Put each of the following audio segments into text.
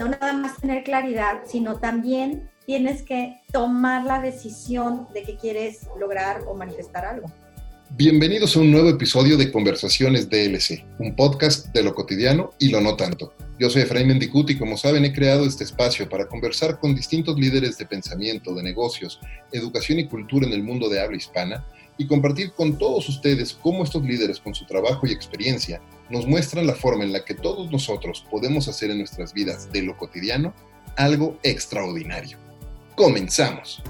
no nada más tener claridad, sino también tienes que tomar la decisión de que quieres lograr o manifestar algo. Bienvenidos a un nuevo episodio de Conversaciones DLC, un podcast de lo cotidiano y lo no tanto. Yo soy Efraín Mendicuti y como saben he creado este espacio para conversar con distintos líderes de pensamiento, de negocios, educación y cultura en el mundo de habla hispana y compartir con todos ustedes cómo estos líderes con su trabajo y experiencia nos muestran la forma en la que todos nosotros podemos hacer en nuestras vidas de lo cotidiano algo extraordinario. Comenzamos.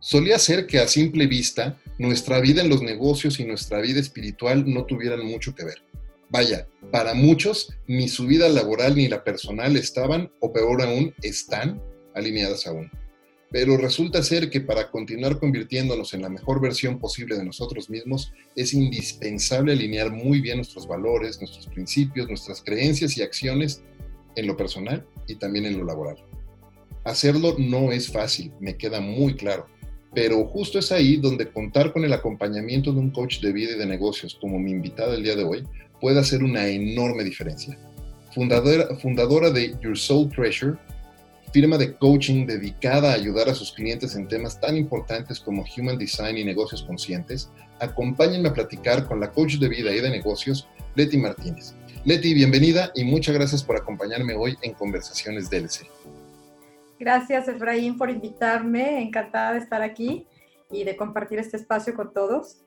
Solía ser que a simple vista nuestra vida en los negocios y nuestra vida espiritual no tuvieran mucho que ver. Vaya, para muchos ni su vida laboral ni la personal estaban, o peor aún, están alineadas aún. Pero resulta ser que para continuar convirtiéndonos en la mejor versión posible de nosotros mismos, es indispensable alinear muy bien nuestros valores, nuestros principios, nuestras creencias y acciones en lo personal y también en lo laboral. Hacerlo no es fácil, me queda muy claro pero justo es ahí donde contar con el acompañamiento de un coach de vida y de negocios como mi invitada el día de hoy puede hacer una enorme diferencia. Fundadora, fundadora de Your Soul Treasure, firma de coaching dedicada a ayudar a sus clientes en temas tan importantes como Human Design y negocios conscientes, acompáñenme a platicar con la coach de vida y de negocios, Leti Martínez. Leti, bienvenida y muchas gracias por acompañarme hoy en Conversaciones DLC. Gracias, Efraín, por invitarme. Encantada de estar aquí y de compartir este espacio con todos.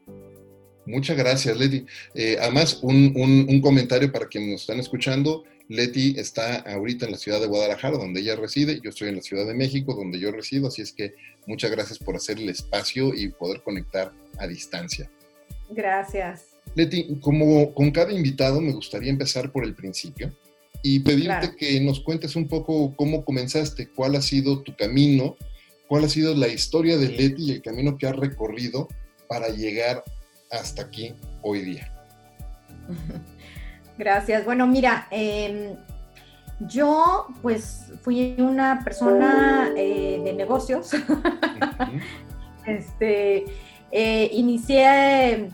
Muchas gracias, Leti. Eh, además, un, comentario para quienes nos están escuchando. Leti está ahorita en la ciudad de Guadalajara, donde ella reside. Yo estoy en la Ciudad de México, donde yo resido. Así es que muchas gracias por hacer el espacio y poder conectar a distancia. Gracias. Leti, como con cada invitado, me gustaría empezar por el principio y pedirte que nos cuentes un poco cómo comenzaste, cuál ha sido tu camino, cuál ha sido la historia de Leti y el camino que has recorrido para llegar hasta aquí hoy día. Gracias. Bueno, mira, em, yo pues fui una persona eh, de negocios. este, eh, inicié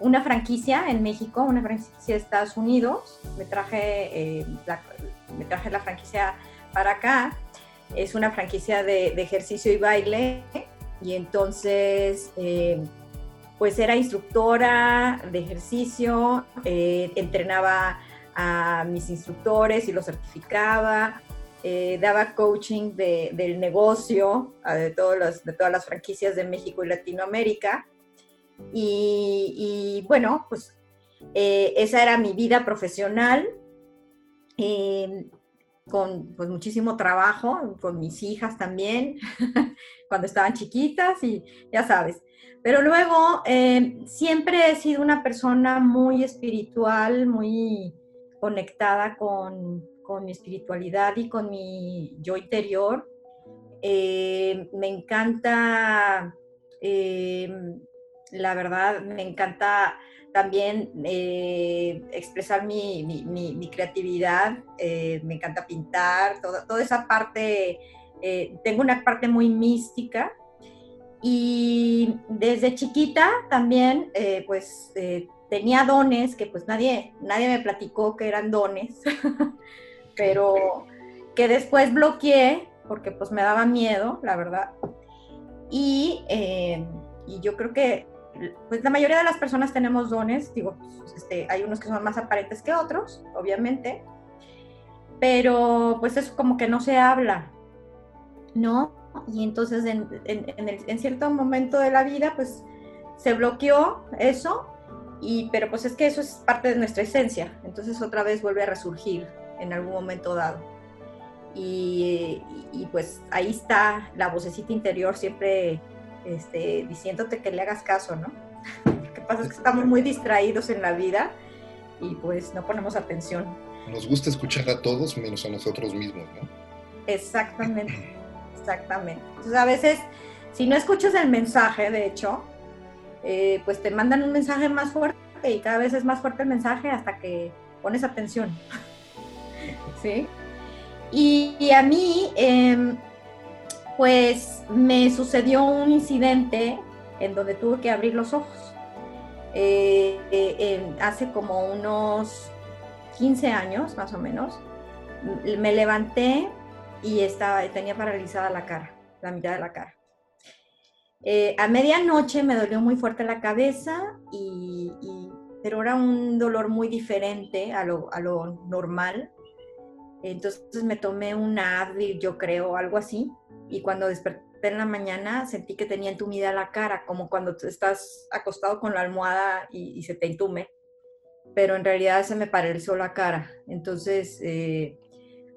una franquicia en México, una franquicia de Estados Unidos. Me traje, eh, la, me traje la franquicia para acá. Es una franquicia de, ejercicio y baile. Y entonces, eh, pues era instructora de ejercicio, eh, entrenaba a mis instructores y los certificaba. daba coaching del negocio de, de todas las franquicias de México y Latinoamérica y, bueno, pues eh, esa era mi vida profesional, em, con pues, muchísimo trabajo, con mis hijas también, cuando estaban chiquitas y ya sabes. Pero luego em, siempre he sido una persona muy espiritual, muy conectada con, con mi espiritualidad y con mi yo interior. Em, me encanta la verdad me encanta también eh, expresar mi, creatividad, eh, me encanta pintar, toda esa parte, eh, tengo una parte muy mística y desde chiquita también pues tenía dones que pues nadie, nadie me platicó que eran dones, pero que después bloqueé porque pues me daba miedo, la verdad. Y, y yo creo que pues la mayoría de las personas tenemos dones, digo, pues, este, hay unos que son más aparentes que otros, obviamente, pero pues es como que no se habla, ¿no? Y entonces en, en, cierto momento de la vida, pues se bloqueó eso, y, pero pues es que eso es parte de nuestra esencia, entonces otra vez vuelve a resurgir en algún momento dado. Y, y, y pues ahí está la vocecita interior siempre este, diciéndote que le hagas caso, ¿no? Lo que pasa es que estamos muy distraídos en la vida y pues no ponemos atención. Nos gusta escuchar a todos menos a nosotros mismos, ¿no? Exactamente, exactamente. Entonces a veces, si no escuchas el mensaje, de hecho, eh, pues te mandan un mensaje más fuerte y cada vez es más fuerte el mensaje hasta que pones atención. ¿Sí? Y, a mí, em, pues me sucedió un incidente en donde tuve que abrir los ojos. Eh, eh, hace como unos 15 años, más o menos, me levanté y estaba, tenía paralizada la cara, la mitad de la cara. Eh, a medianoche me dolió muy fuerte la cabeza, y, pero era un dolor muy diferente a lo, a lo normal. Entonces me tomé un Advil, yo creo, algo así, y cuando desperté en la mañana sentí que tenía entumida la cara, como cuando estás acostado con la almohada y, se te entume, pero en realidad se me paralizó la cara. Entonces eh,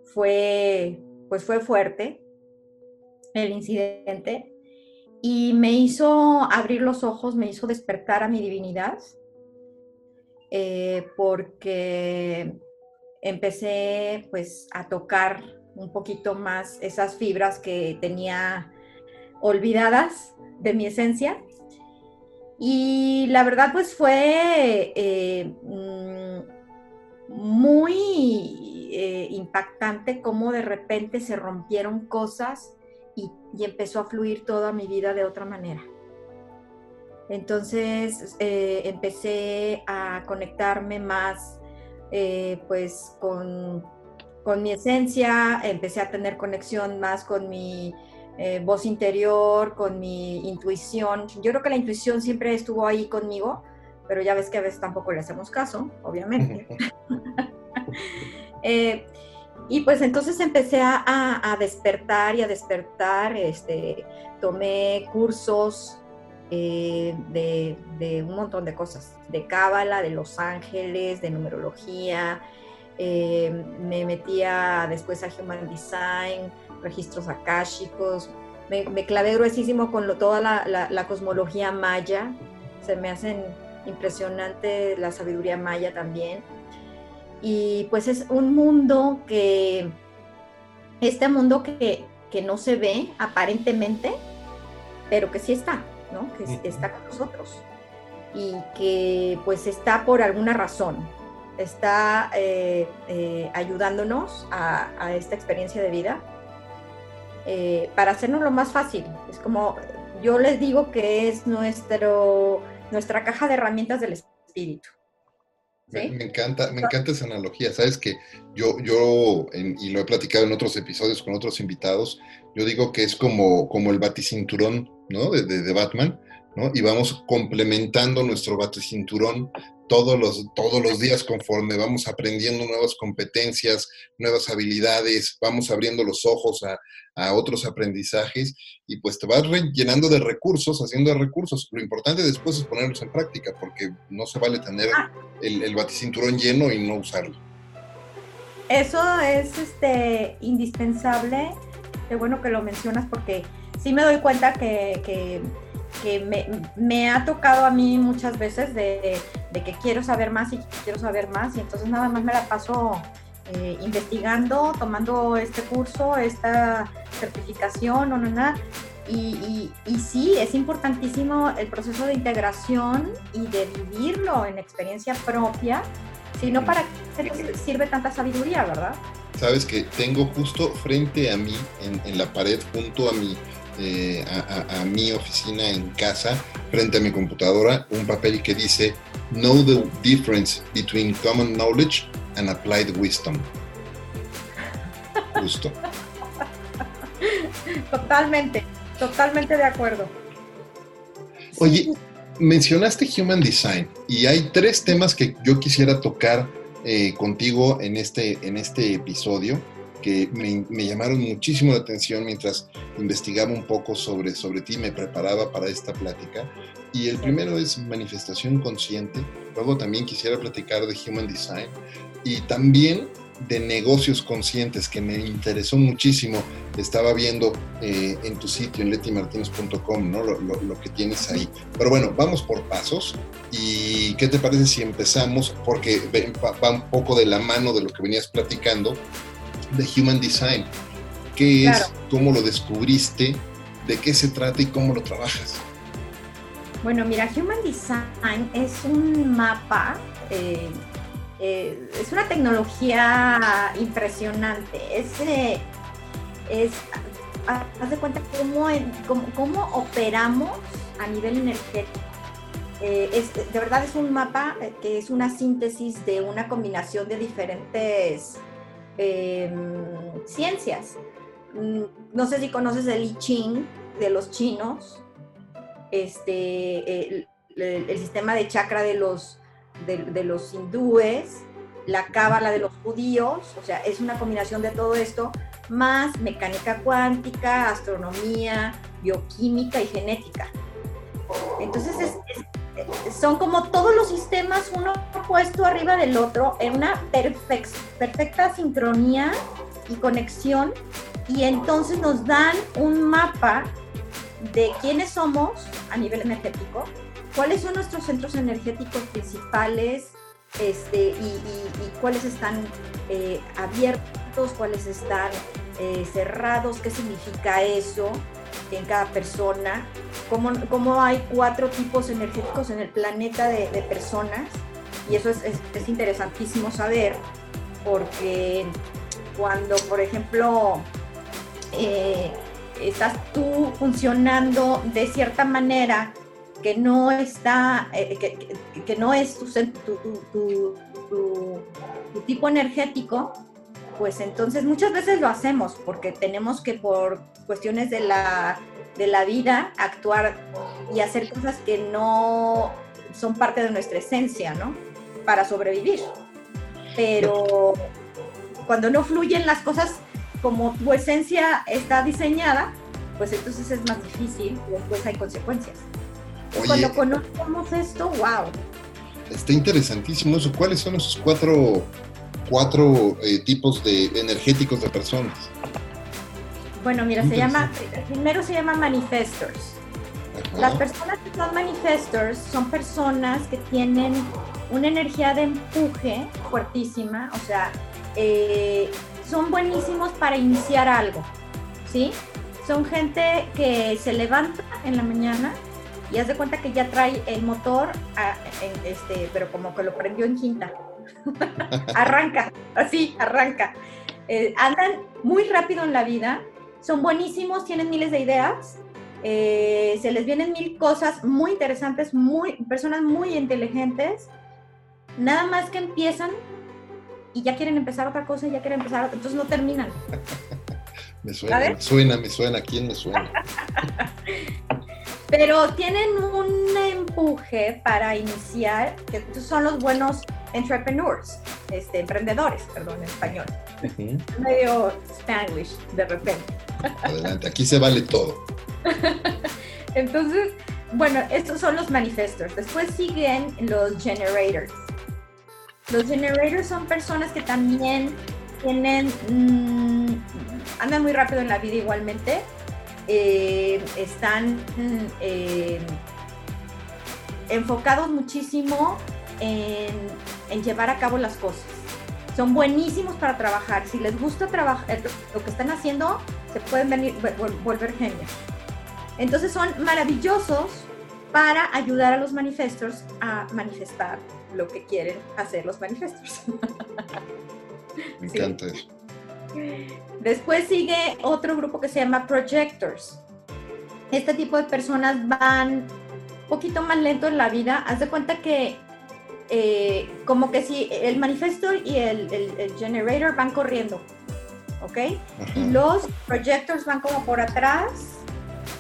fue, pues fue fuerte el incidente y me hizo abrir los ojos, me hizo despertar a mi divinidad, eh, porque empecé pues a tocar un poquito más esas fibras que tenía olvidadas de mi esencia. Y la verdad pues fue eh, mm, muy eh, impactante cómo de repente se rompieron cosas y, empezó a fluir toda mi vida de otra manera. Entonces eh, empecé a conectarme más pues con, con mi esencia, empecé a tener conexión más con mi eh, voz interior, con mi intuición. Yo creo que la intuición siempre estuvo ahí conmigo, pero ya ves que a veces tampoco le hacemos caso, obviamente. Eh, y pues entonces empecé a, despertar y a despertar, este, tomé cursos eh, de, de, un montón de cosas, de cábala, de los ángeles, de numerología, me metía después a Human Design, registros akáshicos. Me, me clavé gruesísimo con lo, toda la, cosmología maya. Se me hacen impresionante la sabiduría maya también. Y pues es un mundo que, este mundo que, que no se ve aparentemente, pero que sí está, ¿no? Que está con nosotros y que pues está por alguna razón, está eh, eh, ayudándonos a, a, esta experiencia de vida eh, para hacernos lo más fácil. Es como, yo les digo que es nuestro, nuestra caja de herramientas del espíritu. Me, encanta, me encanta esa analogía. Sabes que yo, yo y lo he platicado en otros episodios con otros invitados, yo digo que es como, como el baticinturón, ¿no? De, de, de Batman, ¿no? Y vamos complementando nuestro baticinturón todos los, todos los días conforme vamos aprendiendo nuevas competencias, nuevas habilidades, vamos abriendo los ojos a, otros aprendizajes y pues te vas llenando de recursos, haciendo recursos. Lo importante después es ponerlos en práctica porque no se vale tener ah. el, el baticinturón lleno y no usarlo. Eso es este, indispensable. Qué bueno que lo mencionas porque sí me doy cuenta que que me, ha tocado a mí muchas veces de, que quiero saber más y quiero saber más y entonces nada más me la paso eh, investigando, tomando este curso, esta certificación o no, nada. Y, sí, es importantísimo el proceso de integración y de vivirlo en experiencia propia, sino para qué sirve tanta sabiduría, ¿verdad? Sabes que tengo justo frente a mí, en la pared, junto a mí, eh, a, mi oficina en casa, frente a mi computadora, un papel que dice Know the difference between common knowledge and applied wisdom. Justo. Totalmente, totalmente de acuerdo. Oye, mencionaste Human Design y hay tres temas que yo quisiera tocar eh, contigo en este, en este episodio que me, llamaron muchísimo la atención mientras investigaba un poco sobre, sobre ti, me preparaba para esta plática. Y el primero es manifestación consciente, luego también quisiera platicar de Human Design y también de negocios conscientes que me interesó muchísimo. Estaba viendo eh, en tu sitio, en letimartínez.com, ¿no? Lo, lo, que tienes ahí. Pero bueno, vamos por pasos. ¿Y qué te parece si empezamos? Porque va un poco de la mano de lo que venías platicando de Human Design. ¿Qué es? ¿Cómo lo descubriste? ¿De qué se trata y cómo lo trabajas? Bueno, mira, Human Design es un mapa, eh, eh, es una tecnología impresionante. Es, eh, es, haz de cuenta cómo, cómo, cómo operamos a nivel energético. Eh, es, de verdad es un mapa que es una síntesis de una combinación de diferentes em, ciencias. Mm, no sé si conoces el I Ching de los chinos, este, el, sistema de chakra de los, de, los hindúes, la cábala de los judíos, o sea, es una combinación de todo esto, más mecánica cuántica, astronomía, bioquímica y genética. Entonces son como todos los sistemas, uno puesto arriba del otro, en una perfecta sincronía y conexión, y entonces nos dan un mapa de quiénes somos a nivel energético, cuáles son nuestros centros energéticos principales este, y, cuáles están eh, abiertos, cuáles están eh, cerrados, qué significa eso en cada persona, cómo, cómo hay cuatro tipos energéticos en el planeta de, personas y eso es, es, interesantísimo saber porque cuando, por ejemplo, eh, estás tú funcionando de cierta manera que no está, eh, que, no es tu, tu, tu, tipo energético, pues entonces muchas veces lo hacemos porque tenemos que por cuestiones de la, de la vida actuar y hacer cosas que no son parte de nuestra esencia, ¿no? Para sobrevivir. Pero cuando no fluyen las cosas como tu esencia está diseñada, pues entonces es más difícil y después hay consecuencias. Cuando conocemos esto, wow. Está interesantísimo eso. ¿Cuáles son esos cuatro, cuatro eh, tipos de energéticos de personas? Bueno, mira, se llama, primero se llama manifestors. Las personas que son manifestors son personas que tienen una energía de empuje fuertísima, o sea, eh, son buenísimos para iniciar algo, ¿sí? Son gente que se levanta en la mañana y haz de cuenta que ya trae el motor, este, pero como que lo prendió en quinta. Arranca, así, arranca. Eh, andan muy rápido en la vida, son buenísimos, tienen miles de ideas, eh, se les vienen mil cosas muy interesantes, muy, personas muy inteligentes, nada más que empiezan y ya quieren empezar otra cosa ya quieren empezar otra, entonces no terminan. me suena, me suena, me suena, ¿quién me suena? Pero tienen un empuje para iniciar, que son los buenos entrepreneurs, este, emprendedores, perdón, en español. Medio Spanish de repente. Adelante, aquí se vale todo. Entonces, bueno, estos son los manifestors. Después siguen los generators. Los generators son personas que también tienen, mm, andan muy rápido en la vida igualmente, eh, están eh, enfocados muchísimo en, llevar a cabo las cosas. Son buenísimos para trabajar. Si les gusta trabajar, lo que están haciendo, se pueden venir, volver genios. Entonces son maravillosos para ayudar a los manifestos a manifestar lo que quieren hacer los manifestos. Me encanta eso. Después sigue otro grupo que se llama Projectors. Este tipo de personas van un poquito más lento en la vida. Haz de cuenta que eh, como que si el manifesto y el, generator van corriendo, ¿ok? Y los projectors van como por atrás,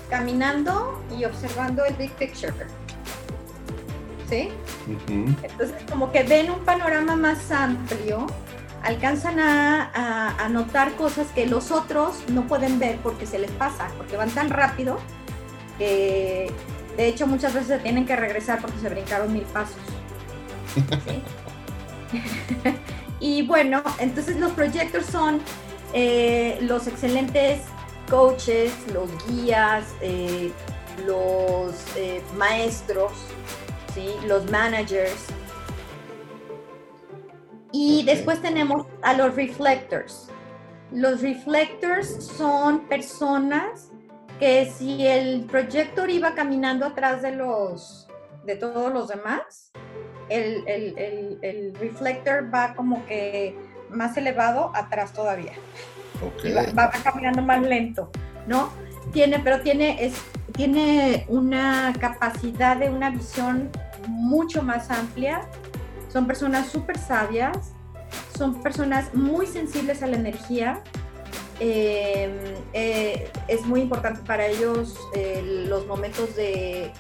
caminando y observando el big picture. ¿Sí? Entonces como que ven un panorama más amplio alcanzan a, notar cosas que los otros no pueden ver porque se les pasa, porque van tan rápido que de hecho muchas veces se tienen que regresar porque se brincaron mil pasos. y bueno, entonces los proyectos son eh, los excelentes coaches, los guías, eh, los eh, maestros, ¿sí? los managers, y después tenemos a los reflectors. Los reflectors son personas que si el proyector iba caminando atrás de los de todos los demás, el, el, el, reflector va como que más elevado atrás todavía. Va, caminando más lento. ¿no? Tiene, pero tiene, es, tiene una capacidad de una visión mucho más amplia. Son personas súper sabias, son personas muy sensibles a la energía. Em, eh, es muy importante para ellos eh, los momentos de,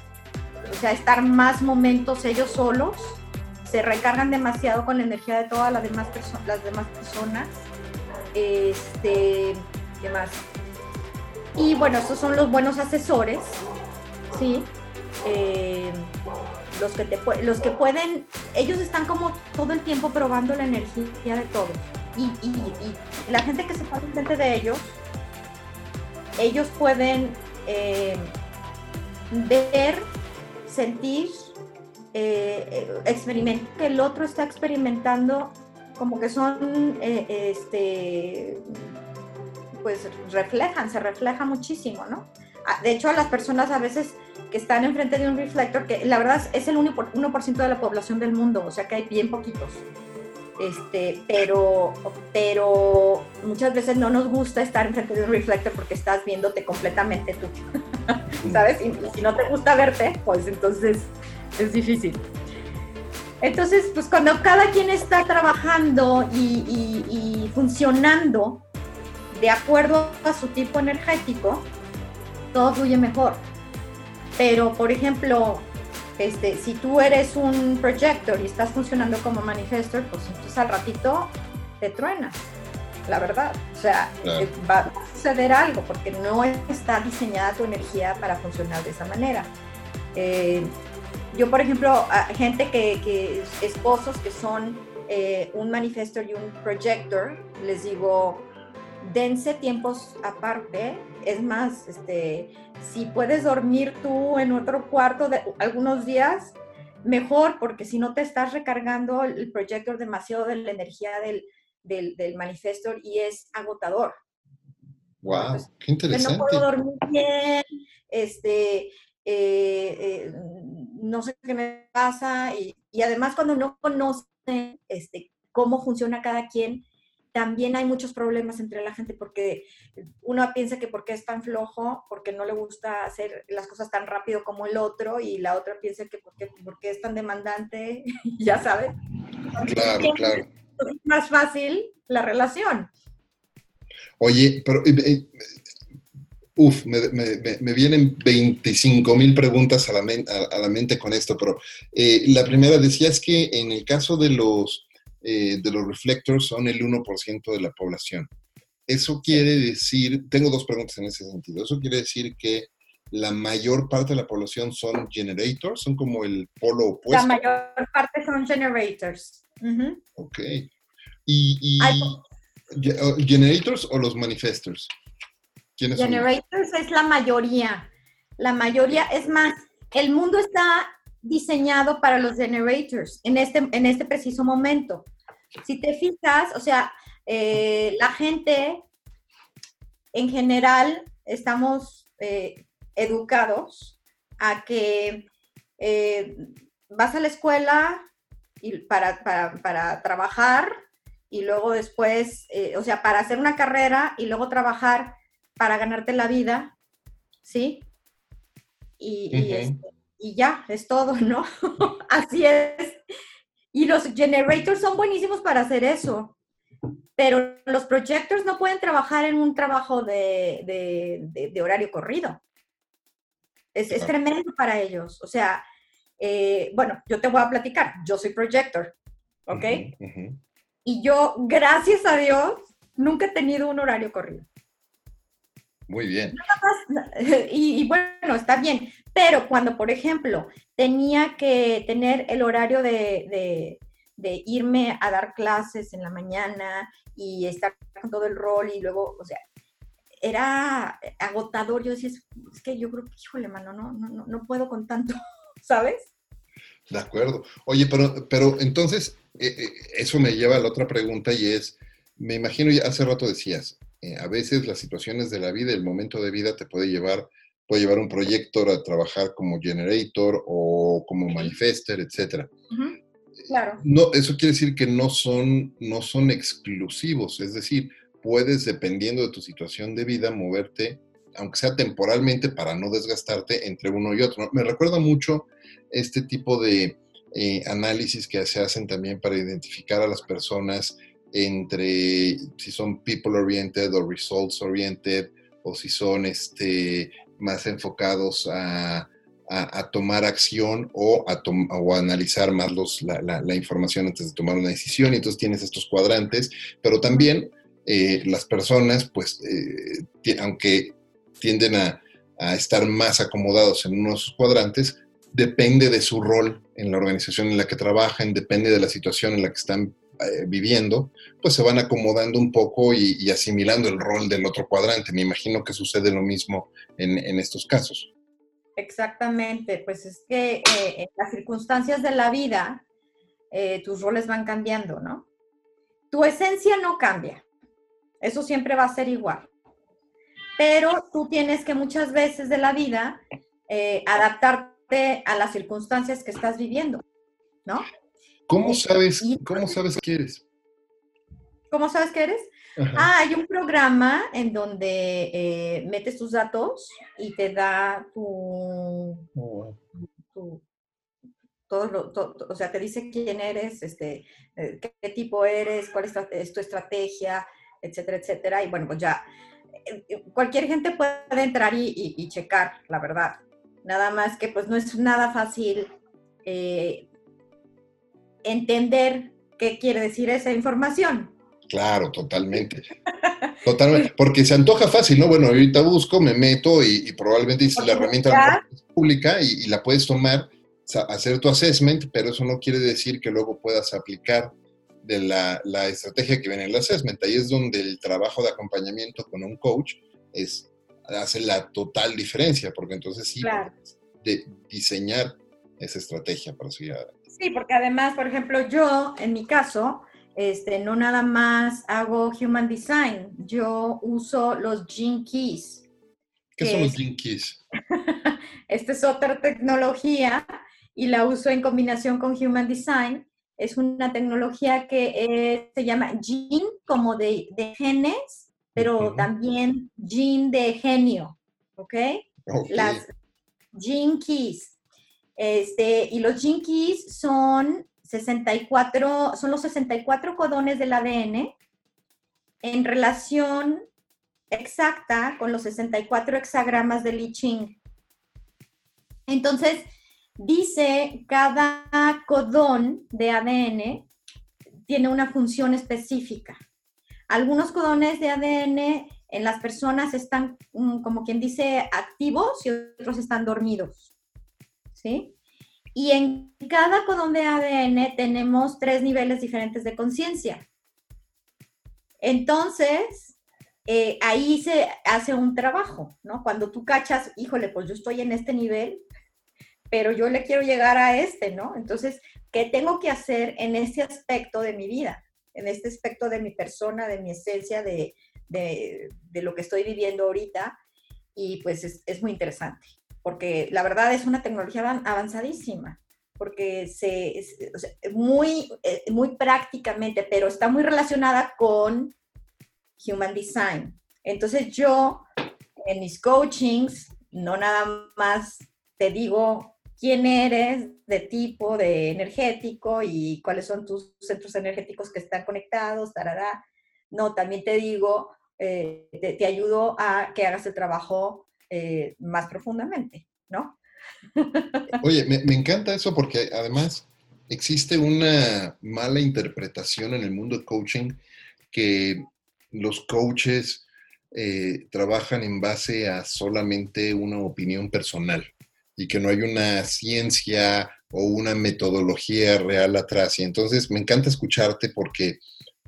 o sea, estar más momentos ellos solos. Se recargan demasiado con la energía de todas las demás, las demás personas. Este, ¿qué más? Y bueno, estos son los buenos asesores, ¿sí? Eh, los, que te, los que pueden, ellos están como todo el tiempo probando la energía de todos. Y, la gente que se pone enfrente de ellos, ellos pueden eh, ver, sentir, eh, experimentar que el otro está experimentando como que son este pues reflejan, se refleja muchísimo, ¿no? De hecho, a las personas a veces que están enfrente de un reflector, que la verdad es el 1% de la población del mundo, o sea que hay bien poquitos. Este, pero, pero muchas veces no nos gusta estar enfrente de un reflector porque estás viéndote completamente tú, ¿sabes? Y, si no te gusta verte, pues entonces es difícil. Entonces, pues cuando cada quien está trabajando y funcionando de acuerdo a su tipo energético, todo fluye mejor. Pero, por ejemplo, este, si tú eres un projector y estás funcionando como manifestor, pues entonces al ratito te truenas, la verdad. O sea, eh, va a suceder algo porque no está diseñada tu energía para funcionar de esa manera. Eh, yo, por ejemplo, gente que, esposos que son eh, un manifestor y un projector, les digo, dense tiempos aparte. Es más, este, si puedes dormir tú en otro cuarto de algunos días, mejor, porque si no te estás recargando el proyector demasiado de la energía del, del, manifestor y es agotador. Wow, qué interesante. No puedo dormir bien, este, eh, eh, no sé qué me pasa y, y además cuando no conocen este, cómo funciona cada quien, también hay muchos problemas entre la gente porque uno piensa que porque es tan flojo, porque no le gusta hacer las cosas tan rápido como el otro y la otra piensa que porque, porque es tan demandante, ya sabes. Claro, claro. Es más fácil la relación. Oye, pero... Eh, eh, uf, me, vienen 25 mil preguntas a la, a, la, mente con esto, pero eh, la primera decía es que en el caso de los eh, de los reflectors son el 1% de la población. Eso quiere decir, tengo dos preguntas en ese sentido, eso quiere decir que la mayor parte de la población son generators, son como el polo opuesto. La mayor parte son generators. Ok. ¿Y, generators o los manifestors? generators es la mayoría. La mayoría, es más, el mundo está diseñado para los generators en este, en este preciso momento. Si te fijas, o sea, eh, la gente en general estamos eh, educados a que eh, vas a la escuela y para, para, trabajar y luego después, o sea, para hacer una carrera y luego trabajar para ganarte la vida, ¿sí? Y, este, y ya, es todo, ¿no? Así es. Y los generators son buenísimos para hacer eso. Pero los projectors no pueden trabajar en un trabajo de, horario corrido. Es, tremendo para ellos. O sea, eh, bueno, yo te voy a platicar. Yo soy projector, ¿ok? Y yo, gracias a Dios, nunca he tenido un horario corrido. Muy bien. Y, bueno, está bien, pero cuando, por ejemplo, tenía que tener el horario de, irme a dar clases en la mañana y estar con todo el rol y luego, o sea, era agotador. Yo decía, es que yo creo que, híjole, mano, no, no, no puedo con tanto, ¿sabes? De acuerdo. Oye, pero, pero entonces, eh, eh, eso me lleva a la otra pregunta y es, me imagino, ya hace rato decías, eh, a veces las situaciones de la vida, el momento de vida te puede llevar, puede llevar un proyector a trabajar como generator o como manifester, etc. Claro. No, eso quiere decir que no son, no son exclusivos, es decir, puedes, dependiendo de tu situación de vida, moverte aunque sea temporalmente, para no desgastarte entre uno y otro. Me recuerda mucho este tipo de eh, análisis que se hacen también para identificar a las personas entre si son people oriented o results oriented o si son este, más enfocados a, tomar acción o a, o analizar más los, la, información antes de tomar una decisión. Y entonces tienes estos cuadrantes, pero también eh, las personas, pues, eh, aunque tienden a, a, estar más acomodados en unos cuadrantes, depende de su rol en la organización en la que trabajan, depende de la situación en la que están eh, viviendo, pues se van acomodando un poco y, asimilando el rol del otro cuadrante. Me imagino que sucede lo mismo en, estos casos. Exactamente, pues es que eh, en las circunstancias de la vida, eh, tus roles van cambiando, ¿no? Tu esencia no cambia, eso siempre va a ser igual, pero tú tienes que muchas veces de la vida adaptarte a las circunstancias que estás viviendo, ¿no? ¿Cómo sabes, cómo sabes eres? ¿Cómo sabes qué eres? Ah, hay un programa en donde eh, metes tus datos y te da tu, oh, todo, lo, o sea, te dice quién eres, este, eh, qué, tipo eres, cuál es, tu estrategia, etcétera, etcétera. Y bueno, pues ya, eh, cualquier gente puede entrar y, checar, la verdad. Nada más que pues no es nada fácil entender qué quiere decir esa información. Claro, totalmente. Totalmente. Porque se antoja fácil, ¿no? Bueno, ahorita busco, me meto y, probablemente dice la herramienta pública y, la puedes tomar, hacer tu assessment, pero eso no quiere decir que luego puedas aplicar de la, estrategia que viene en el assessment. Ahí es donde el trabajo de acompañamiento con un coach es, hace la total diferencia, porque entonces sí, de diseñar esa estrategia para seguir adelante. Sí, porque además, por ejemplo, yo, en mi caso, este, no nada más hago Human Design, yo uso los Gene Keys. ¿Qué son los Gene Keys? Esta es otra tecnología y la uso en combinación con Human Design. Es una tecnología que eh, se llama Gene, como de, genes, pero también Gene de genio, ¿ok? Las Gene Keys. Este, y los gene son 64, son los 64 codones del ADN en relación exacta con los 64 hexagramas del I Ching. Entonces, dice cada codón de ADN tiene una función específica. Algunos codones de ADN en las personas están, mm, como quien dice, activos y otros están dormidos. ¿Sí? Y en cada codón de ADN tenemos tres niveles diferentes de conciencia. Entonces, eh, ahí se hace un trabajo, ¿no? Cuando tú cachas, híjole, pues yo estoy en este nivel, pero yo le quiero llegar a este, ¿no? Entonces, ¿qué tengo que hacer en este aspecto de mi vida? En este aspecto de mi persona, de mi esencia, de, lo que estoy viviendo ahorita. Y pues es muy interesante porque la verdad es una tecnología avanzadísima, porque se, es, muy, eh, muy prácticamente, pero está muy relacionada con Human Design. Entonces yo en mis coachings no nada más te digo quién eres de tipo de energético y cuáles son tus centros energéticos que están conectados, tarará. No, también te digo, eh, te, te, ayudo a que hagas el trabajo eh, más profundamente, ¿no? Oye, me, encanta eso porque además existe una mala interpretación en el mundo de coaching que los coaches eh, trabajan en base a solamente una opinión personal y que no hay una ciencia o una metodología real atrás. Y entonces me encanta escucharte porque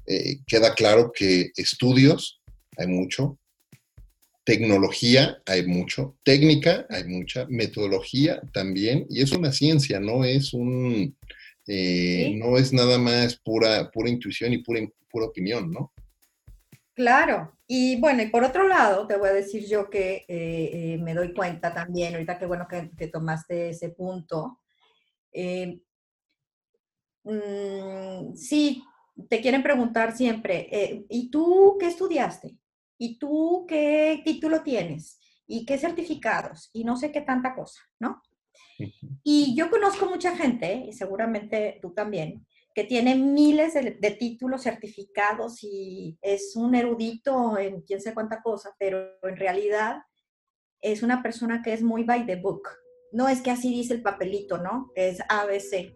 eh, queda claro que estudios hay mucho, Tecnología hay mucho, técnica hay mucha, metodología también, y es una ciencia, no es un, eh, no es nada más pura, pura intuición y pura, pura opinión, ¿no? Claro, y bueno, y por otro lado, te voy a decir yo que eh, eh, me doy cuenta también, ahorita qué bueno que, tomaste ese punto. Mm, sí, te quieren preguntar siempre, ¿y tú qué estudiaste? ¿Y tú qué título tienes? y qué certificados y no sé qué tanta cosa, ¿no? Y yo conozco mucha gente, y seguramente tú también, que tiene miles de, títulos certificados y es un erudito en quién sé cuánta cosa, pero en realidad es una persona que es muy by the book. No es que así dice el papelito, ¿no? Es ABC.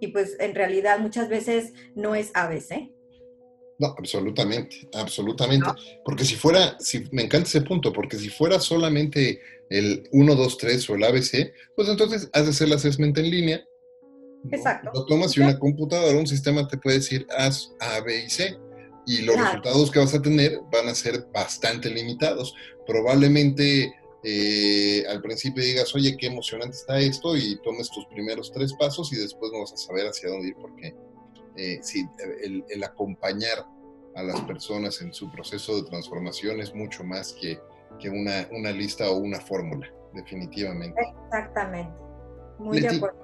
Y pues en realidad muchas veces no es ABC. No, absolutamente, absolutamente. Porque si fuera, si, me encanta ese punto, porque si fuera solamente el 1, 2, 3 o el ABC, pues entonces haces el assessment en línea. Exacto. Lo tomas y una computadora, un sistema te puede decir haz A, B y C. Y los resultados que vas a tener van a ser bastante limitados. Probablemente eh, al principio digas, oye, qué emocionante está esto, y tomes tus primeros tres pasos y después no vas a saber hacia dónde ir porque eh, sí, el, acompañar a las personas en su proceso de transformación es mucho más que, que una, una, lista o una fórmula, definitivamente. Exactamente, muy de acuerdo.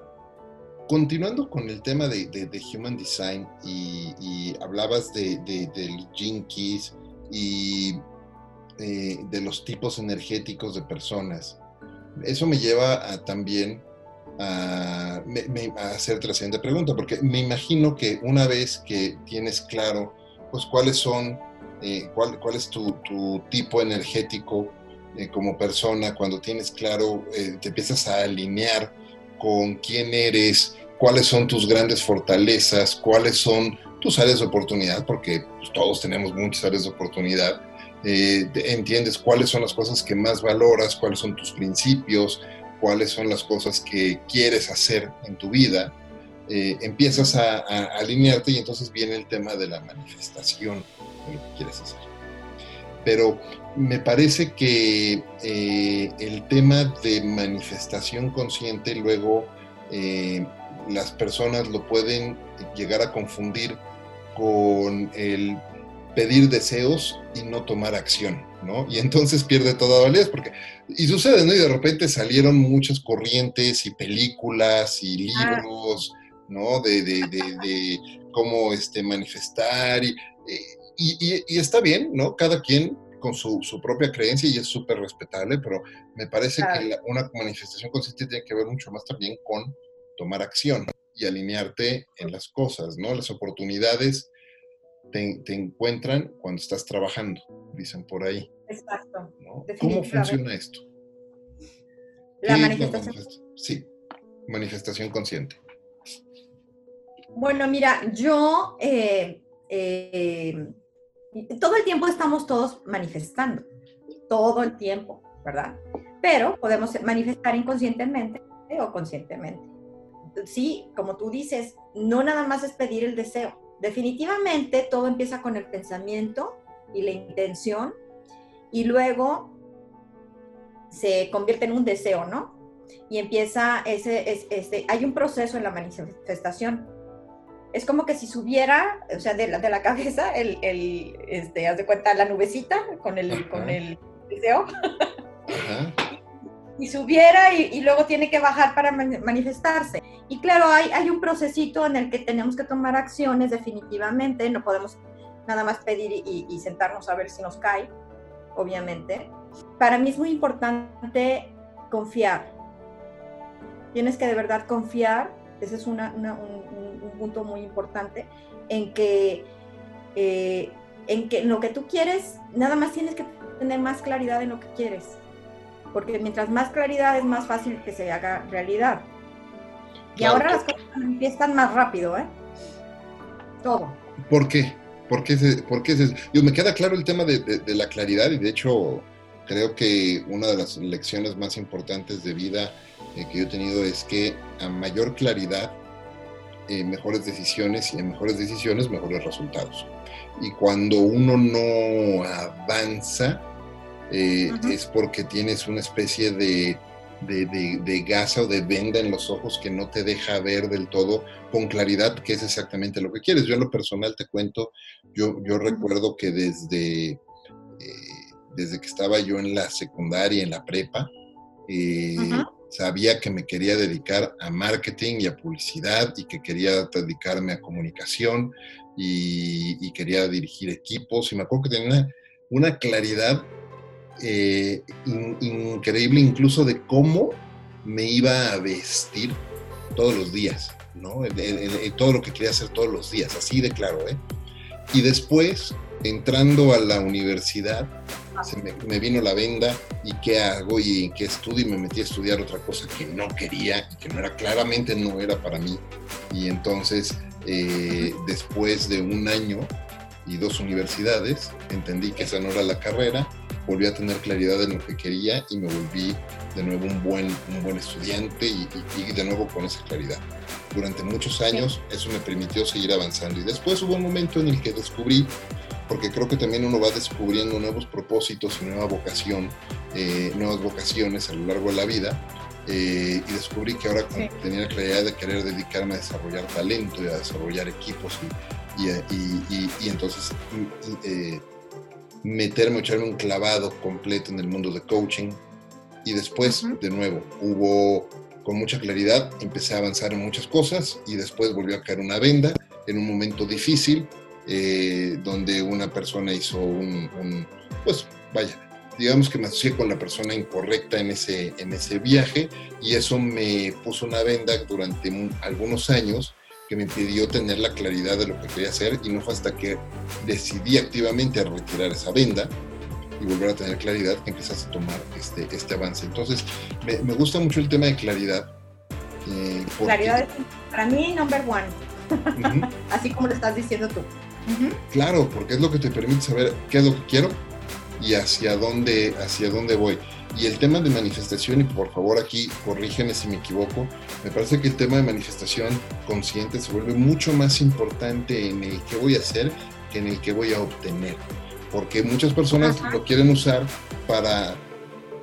Continuando con el tema de, de, Human Design y, hablabas de, del Gene Keys y eh, de los tipos energéticos de personas, eso me lleva a, también a, hacerte la siguiente pregunta, porque me imagino que una vez que tienes claro, pues cuáles son, eh, cuál, cuál, es tu, tipo energético eh, como persona, cuando tienes claro, eh, te empiezas a alinear con quién eres, cuáles son tus grandes fortalezas, cuáles son tus áreas de oportunidad, porque pues, todos tenemos muchas áreas de oportunidad. entiendes cuáles son las cosas que más valoras, cuáles son tus principios, cuáles son las cosas que quieres hacer en tu vida, eh, empiezas a, alinearte y entonces viene el tema de la manifestación de lo que quieres hacer. Pero me parece que eh, el tema de manifestación consciente luego eh, las personas lo pueden llegar a confundir con el pedir deseos y no tomar acción, ¿no? Y entonces pierde toda validez, porque, y sucede, ¿no? Y de repente salieron muchas corrientes y películas y ah. libros, ¿no? De, de, de, cómo este, manifestar, y, y, y, está bien, ¿no? Cada quien con su, su propia creencia y es súper respetable, pero me parece que una manifestación consciente tiene que ver mucho más también con tomar acción y alinearte en las cosas, ¿no? Las oportunidades te, encuentran cuando estás trabajando, dicen por ahí. Exacto. ¿Cómo funciona esto? La manifestación. sí, manifestación consciente. Bueno, mira, yo eh, eh, todo el tiempo estamos todos manifestando, todo el tiempo, ¿verdad? Pero podemos manifestar inconscientemente o conscientemente. Sí, como tú dices, no nada más es pedir el deseo, Definitivamente todo empieza con el pensamiento y la intención y luego se convierte en un deseo, ¿no? Y empieza ese, este, hay un proceso en la manifestación. Es como que si subiera, o sea, de la, de la cabeza, el, el, este, haz de cuenta, la nubecita con el, con el deseo. y subiera y, y, luego tiene que bajar para manifestarse. Y claro, hay, hay un procesito en el que tenemos que tomar acciones definitivamente, no podemos nada más pedir y, sentarnos a ver si nos cae, obviamente. Para mí es muy importante confiar. Tienes que de verdad confiar, ese es una, un, punto muy importante, en que, eh, en que lo que tú quieres, nada más tienes que tener más claridad en lo que quieres porque mientras más claridad es más fácil que se haga realidad. Y ahora las cosas empiezan más rápido, ¿eh? Todo. ¿Por qué? ¿Por qué, por qué me queda claro el tema de, la claridad y de hecho creo que una de las lecciones más importantes de vida eh, que yo he tenido es que a mayor claridad, eh, mejores decisiones y en mejores decisiones, mejores resultados. Y cuando uno no avanza, eh, es porque tienes una especie de, de, gasa o de venda en los ojos que no te deja ver del todo con claridad qué es exactamente lo que quieres. Yo en lo personal te cuento, yo, yo recuerdo que desde, eh, desde que estaba yo en la secundaria, en la prepa, eh, sabía que me quería dedicar a marketing y a publicidad y que quería dedicarme a comunicación y, quería dirigir equipos. Y me acuerdo que tenía una, una claridad eh, increíble incluso de cómo me iba a vestir todos los días, ¿no? todo lo que quería hacer todos los días, así de claro, ¿eh? Y después, entrando a la universidad, se me, vino la venda y qué hago y qué estudio y me metí a estudiar otra cosa que no quería y que no era claramente no era para mí y entonces eh, después de un año y dos universidades entendí que esa no era la carrera volví a tener claridad en lo que quería y me volví de nuevo un buen, un buen estudiante y, y de nuevo con esa claridad. Durante muchos años eso me permitió seguir avanzando. Y después hubo un momento en el que descubrí porque creo que también uno va descubriendo nuevos propósitos y nueva vocación, eh, nuevas vocaciones a lo largo de la vida. Eh, y descubrí que ahora tenía la claridad de querer dedicarme a desarrollar talento y a desarrollar equipos y, y, entonces eh, meterme, echarme un clavado completo en el mundo de coaching. Y después, de nuevo, hubo con mucha claridad, empecé a avanzar en muchas cosas y después volvió a caer una venda en un momento difícil eh, donde una persona hizo un, pues vaya, digamos que me asocié con la persona incorrecta en ese, en ese viaje y eso me puso una venda durante algunos años que me impidió tener la claridad de lo que quería hacer y no fue hasta que decidí activamente retirar esa venda y volver a tener claridad que empezaste a tomar este, este avance. Entonces, me, me gusta mucho el tema de claridad. Eh, claridad es para mí number one, así como lo estás diciendo tú. Claro, porque es lo que te permite saber qué es lo que quiero y hacia dónde, hacia dónde voy. Y el tema de manifestación, y por favor aquí corrígeme si me equivoco, me parece que el tema de manifestación consciente se vuelve mucho más importante en el que voy a hacer que en el que voy a obtener. Porque muchas personas lo quieren usar para,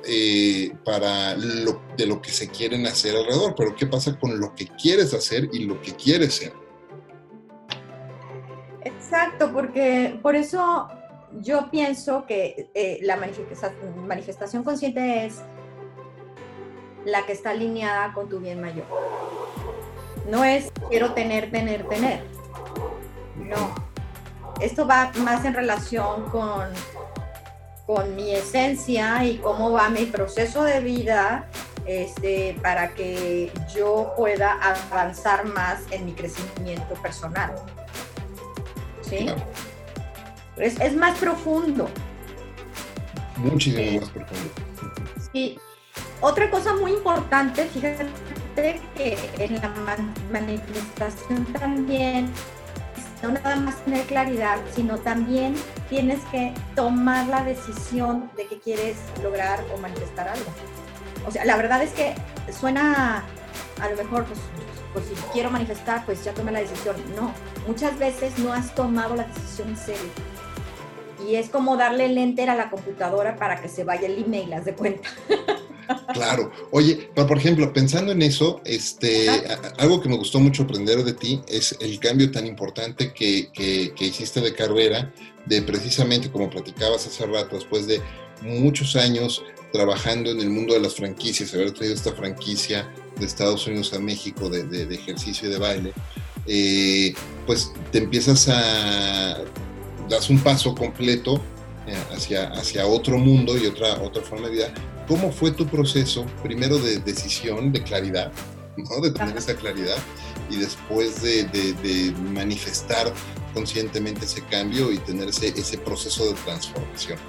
eh, para lo, de lo que se quieren hacer alrededor, pero ¿qué pasa con lo que quieres hacer y lo que quieres ser? Exacto, porque por eso yo pienso que eh, la manifestación consciente es la que está alineada con tu bien mayor. No es quiero tener, tener, tener. No. Esto va más en relación con, con mi esencia y cómo va mi proceso de vida este, para que yo pueda avanzar más en mi crecimiento personal. ¿sí? Es, más profundo. Muchísimo más profundo. Sí. Otra cosa muy importante, fíjate que en la manifestación también no nada más tener claridad, sino también tienes que tomar la decisión de que quieres lograr o manifestar algo. O sea, la verdad es que suena a lo mejor pues, pues si quiero manifestar, pues ya tomé la decisión. No, muchas veces no has tomado la decisión en serio. Y es como darle el enter a la computadora para que se vaya el email, haz de cuenta. Claro. Oye, pero por ejemplo, pensando en eso, este, algo que me gustó mucho aprender de ti es el cambio tan importante que, que, que, hiciste de carrera, de precisamente como platicabas hace rato, después de muchos años trabajando en el mundo de las franquicias, haber traído esta franquicia de Estados Unidos a México de, ejercicio y de baile, eh, pues te empiezas a, das un paso completo eh, hacia, hacia otro mundo y otra, otra forma de vida. ¿Cómo fue tu proceso, primero de decisión, de claridad, ¿no? de tener esa claridad, y después de, manifestar conscientemente ese cambio y tener ese, ese proceso de transformación?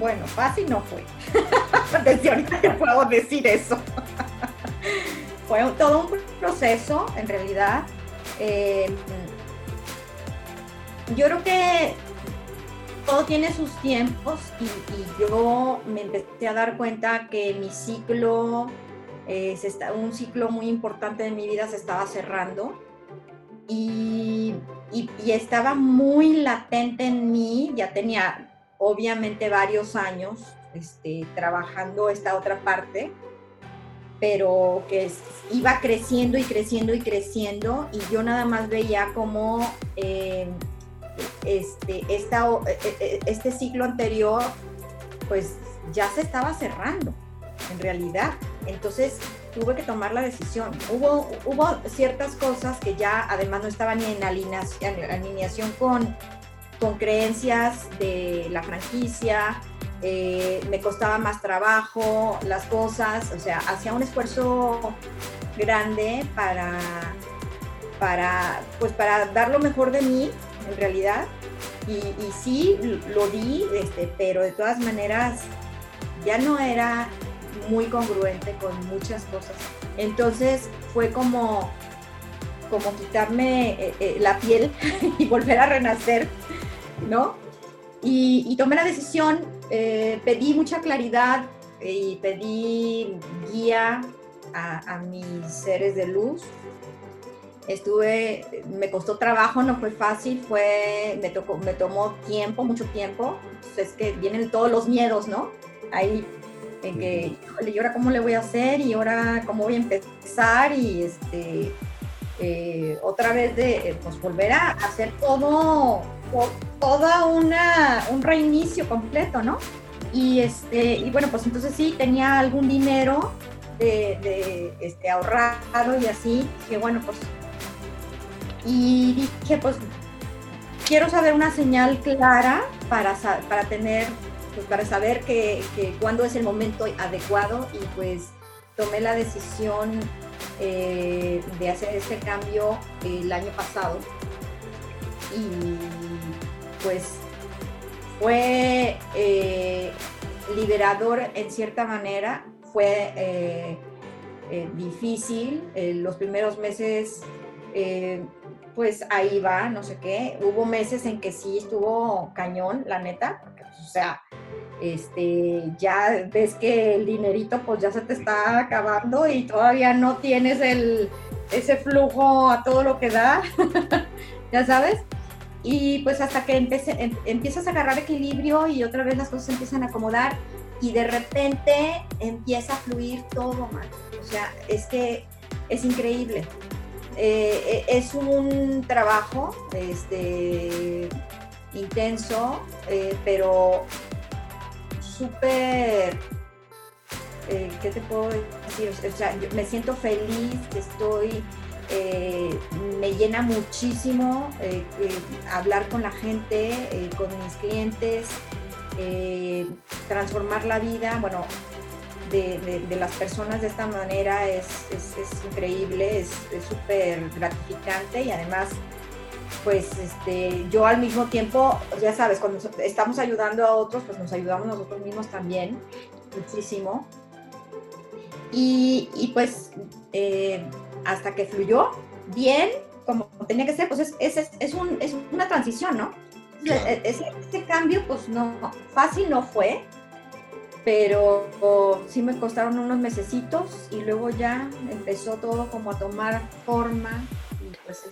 Bueno, fácil no fue. Desde ahorita te puedo decir eso. fue todo un proceso, en realidad. Eh, yo creo que todo tiene sus tiempos y, yo me empecé a dar cuenta que mi ciclo, eh, un ciclo muy importante de mi vida se estaba cerrando y, y, estaba muy latente en mí, ya tenía obviamente varios años este, trabajando esta otra parte, pero que iba creciendo y creciendo y creciendo y yo nada más veía como eh, este, e, e, e, este ciclo anterior pues ya se estaba cerrando en realidad. Entonces tuve que tomar la decisión. Hubo, hubo ciertas cosas que ya además no estaban en alineación, alineación con con creencias de la franquicia, eh, me costaba más trabajo las cosas, o sea, hacía un esfuerzo grande para, para, pues para dar lo mejor de mí, en realidad, y, sí, lo di, este, pero de todas maneras ya no era muy congruente con muchas cosas. Entonces fue como, como quitarme eh, eh, la piel y volver a renacer, ¿no? Y, tomé la decisión, eh, pedí mucha claridad y pedí guía a, mis seres de luz. Estuve, me costó trabajo, no fue fácil, fue, me, tocó, me tomó tiempo, mucho tiempo. es que vienen todos los miedos, ¿no? Ahí en que, híjole, ¿y ahora cómo le voy a hacer? ¿Y ahora cómo voy a empezar? Y este, eh, otra vez de, eh, pues volver a hacer todo, toda una, un reinicio completo, ¿no? Y, este, y bueno, pues entonces sí, tenía algún dinero de, este, ahorrado y así, que bueno, pues, y dije, pues, quiero saber una señal clara para, para tener pues para saber que, que cuándo es el momento adecuado y pues tomé la decisión eh, de hacer este cambio el año pasado. Y pues fue eh, liberador en cierta manera, fue eh, difícil, los primeros meses pues ahí va, no sé qué, hubo meses en que sí estuvo cañón, la neta, pues, o sea, este, ya ves que el dinerito pues ya se te está acabando y todavía no tienes el, ese flujo a todo lo que da, ya sabes. Y pues hasta que em, empiezas a agarrar equilibrio y otra vez las cosas empiezan a acomodar y de repente empieza a fluir todo, mal O sea, es que es increíble. Eh, e, es un trabajo este, intenso, eh, pero súper, eh, ¿qué te puedo decir? O sea, me siento feliz, estoy, eh, me llena muchísimo eh, hablar con la gente, con mis clientes, transformar la vida, bueno, de, las personas de esta manera es, increíble, es súper gratificante y además pues este, yo al mismo tiempo, ya sabes, cuando estamos ayudando a otros, pues nos ayudamos nosotros mismos también, muchísimo. Y, y pues eh, hasta que fluyó bien, como tenía que ser, pues es, es, es, un, es una transición, ¿no? Ese, ese, cambio, pues no, fácil no fue, pero sí me costaron unos mesecitos y luego ya empezó todo como a tomar forma pues,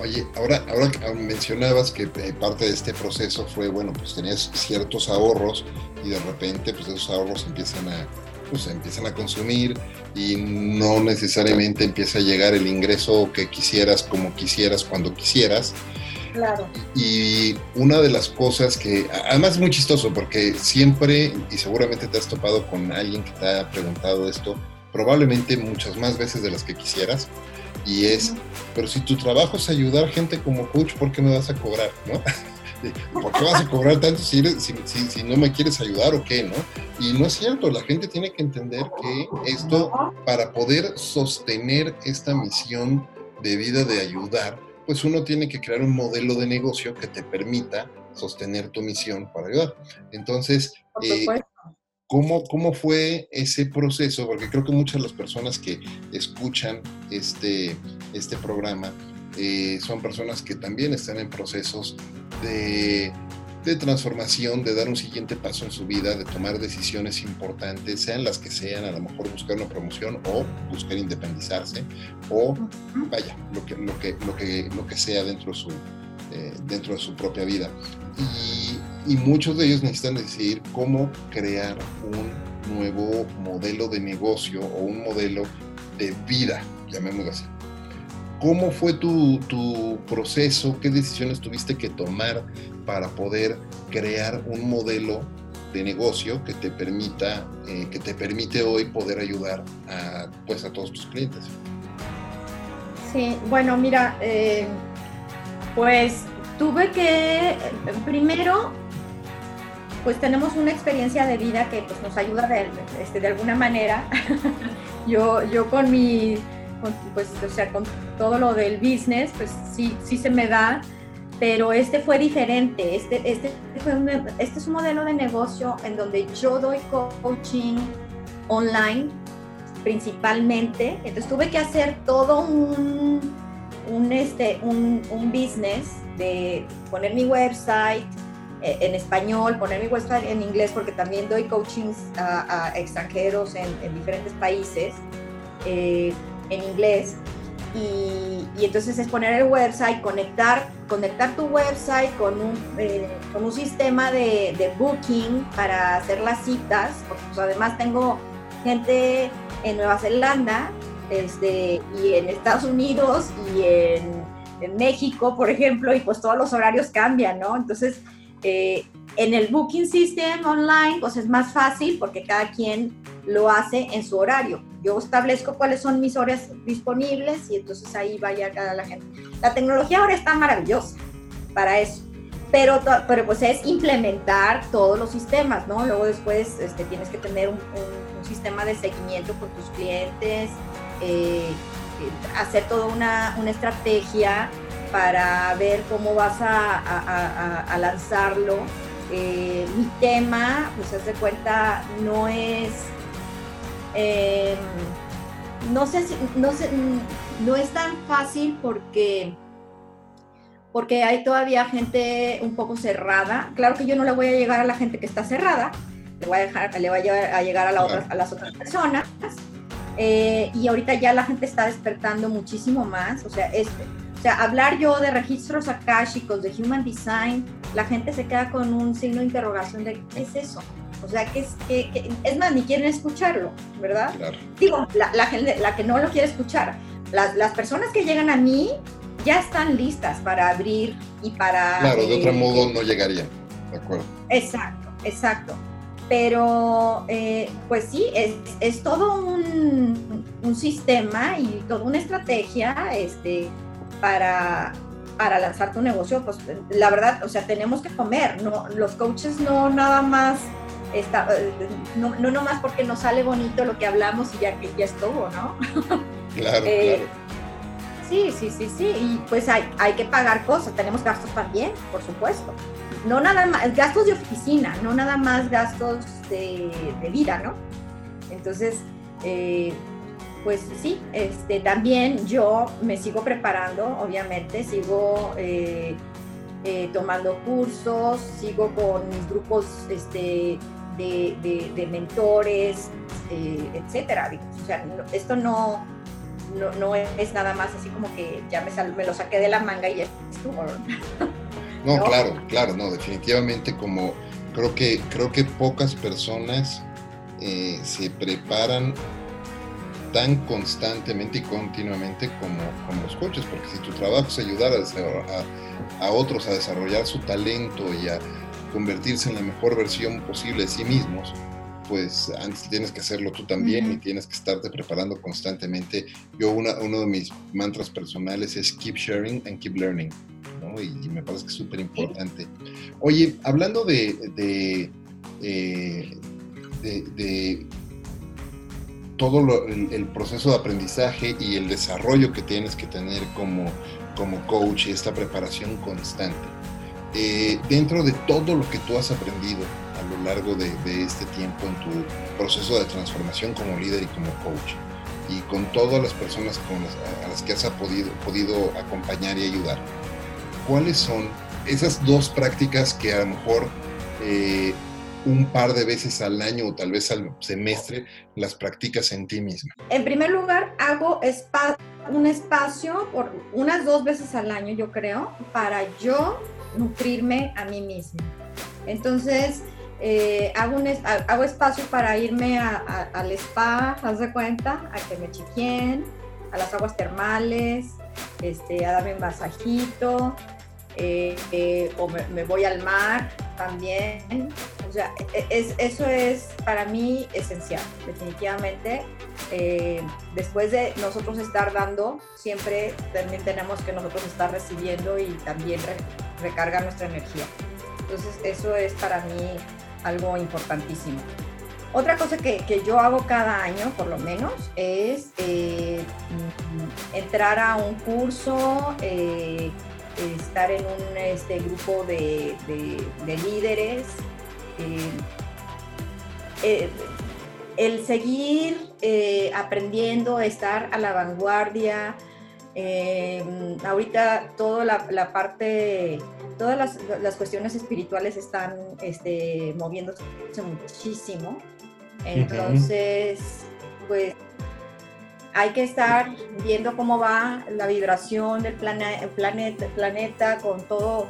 Oye, ahora, ahora mencionabas que eh, parte de este proceso fue, bueno, pues tenías ciertos ahorros y de repente pues esos ahorros empiezan a, pues, empiezan a consumir y no necesariamente empieza a llegar el ingreso que quisieras como quisieras cuando quisieras. Claro. Y una de las cosas que, además es muy chistoso porque siempre, y seguramente te has topado con alguien que te ha preguntado esto, probablemente muchas más veces de las que quisieras, y es, pero si tu trabajo es ayudar gente como coach, ¿por qué me vas a cobrar? ¿no? ¿Por qué vas a cobrar tanto si, si, no me quieres ayudar o qué? ¿no? Y no es cierto, la gente tiene que entender que esto, para poder sostener esta misión de vida de ayudar, pues uno tiene que crear un modelo de negocio que te permita sostener tu misión para ayudar. Entonces, eh, ¿Cómo, ¿Cómo fue ese proceso? Porque creo que muchas de las personas que escuchan este, este programa eh, son personas que también están en procesos de, de, transformación, de dar un siguiente paso en su vida, de tomar decisiones importantes, sean las que sean, a lo mejor buscar una promoción o buscar independizarse, o vaya, lo que, lo que, lo que, lo que sea dentro de su, eh, dentro de su propia vida. Y y muchos de ellos necesitan decidir cómo crear un nuevo modelo de negocio o un modelo de vida, llamémoslo así. ¿Cómo fue tu, tu, proceso? ¿Qué decisiones tuviste que tomar para poder crear un modelo de negocio que te permita, eh, que te permite hoy poder ayudar a, pues, a todos tus clientes? Sí, bueno, mira, eh, pues tuve que, primero, pues tenemos una experiencia de vida que pues, nos ayuda de, este, de alguna manera. yo, yo con mi, pues, o sea, con todo lo del business, pues sí, sí se me da, pero este fue diferente. Este, este, este es un modelo de negocio en donde yo doy coaching online principalmente. Entonces tuve que hacer todo un, un, este, un, un business de poner mi website, eh, en español, poner mi website en inglés, porque también doy coachings a, extranjeros en, diferentes países eh, en inglés. Y, entonces es poner el website, conectar, conectar tu website con un, eh, con un sistema de, de, booking para hacer las citas, pues, además tengo gente en Nueva Zelanda este, y en Estados Unidos y en, en México, por ejemplo, y pues todos los horarios cambian, ¿no? Entonces, eh, en el Booking System online, pues es más fácil porque cada quien lo hace en su horario. Yo establezco cuáles son mis horas disponibles y entonces ahí vaya cada la gente. La tecnología ahora está maravillosa para eso, pero, pero pues es implementar todos los sistemas, ¿no? Luego después este, tienes que tener un, sistema de seguimiento con tus clientes, eh, eh, hacer toda una, una estrategia para ver cómo vas a, lanzarlo. Eh, mi tema, pues haz de cuenta, no es, em, no sé si, no, sé, no es tan fácil porque, porque hay todavía gente un poco cerrada. Claro que yo no le voy a llegar a la gente que está cerrada, le voy a, dejar, le voy a, llegar a, a las otras personas. Eh, y ahorita ya la gente está despertando muchísimo más, o sea, este, o sea, hablar yo de registros akáshicos, de human design, la gente se queda con un signo de interrogación de ¿qué es eso? O sea, que es, que, es más, ni quieren escucharlo, ¿verdad? Digo, la, la, gente, la que no lo quiere escuchar. Las, las, personas que llegan a mí ya están listas para abrir y para... Claro, de otro eh, modo no llegarían, ¿de acuerdo? Exacto, exacto. Pero, eh, pues sí, es, es todo un, un, sistema y toda una estrategia, este, para, para lanzar tu negocio, pues la verdad, o sea, tenemos que comer, no, los coaches no nada más, está, no, no nomás porque nos sale bonito lo que hablamos y ya, ya estuvo, ¿no? Claro, eh, claro. Sí, sí, sí, sí, y pues hay, hay que pagar cosas, tenemos gastos también, por supuesto. No nada más, gastos de oficina, no nada más gastos de, de vida, ¿no? Entonces, eh, pues sí, este, también yo me sigo preparando, obviamente, sigo eh, eh, tomando cursos, sigo con mis grupos este, de, mentores, eh, etcétera. O sea, esto no, no, es nada más así como que ya me, me lo saqué de la manga y ya estuvo. No, no, claro, claro, no, definitivamente como creo que, creo que pocas personas se preparan tan constantemente y continuamente como, como los coaches, porque si tu trabajo es ayudar a, a, otros a desarrollar su talento y a convertirse en la mejor versión posible de sí mismos, pues antes tienes que hacerlo tú también y tienes que estarte preparando constantemente. Yo una, uno de mis mantras personales es keep sharing and keep learning, ¿no? y, me parece que es súper importante. Oye, hablando de, de, eh, de todo el, proceso de aprendizaje y el desarrollo que tienes que tener como, como coach y esta preparación constante. Eh, dentro de todo lo que tú has aprendido a lo largo de, este tiempo en tu proceso de transformación como líder y como coach, y con todas las personas a las que has podido, podido acompañar y ayudar, ¿cuáles son esas dos prácticas que a lo mejor eh, un par de veces al año o tal vez al semestre las practicas en ti misma? En primer lugar, hago un espacio por unas dos veces al año, yo creo, para yo nutrirme a mí misma. Entonces, eh, hago, un, hago espacio para irme al spa, haz de cuenta, a que me chiquien, a las aguas termales, este, a darme un masajito, eh, eh, o me, voy al mar también. O sea, e, es, eso es para mí esencial, definitivamente. Eh, después de nosotros estar dando, siempre también tenemos que nosotros estar recibiendo y también recargar nuestra energía. Entonces eso es para mí algo importantísimo. Otra cosa que, yo hago cada año, por lo menos, es eh, entrar a un curso, eh, estar en un este, grupo de, líderes, eh, el seguir aprendiendo, estar a la vanguardia. ahorita toda la, parte, todas las, cuestiones espirituales están este, moviéndose muchísimo. Entonces, pues hay que estar viendo cómo va la vibración del planeta, planeta con todo,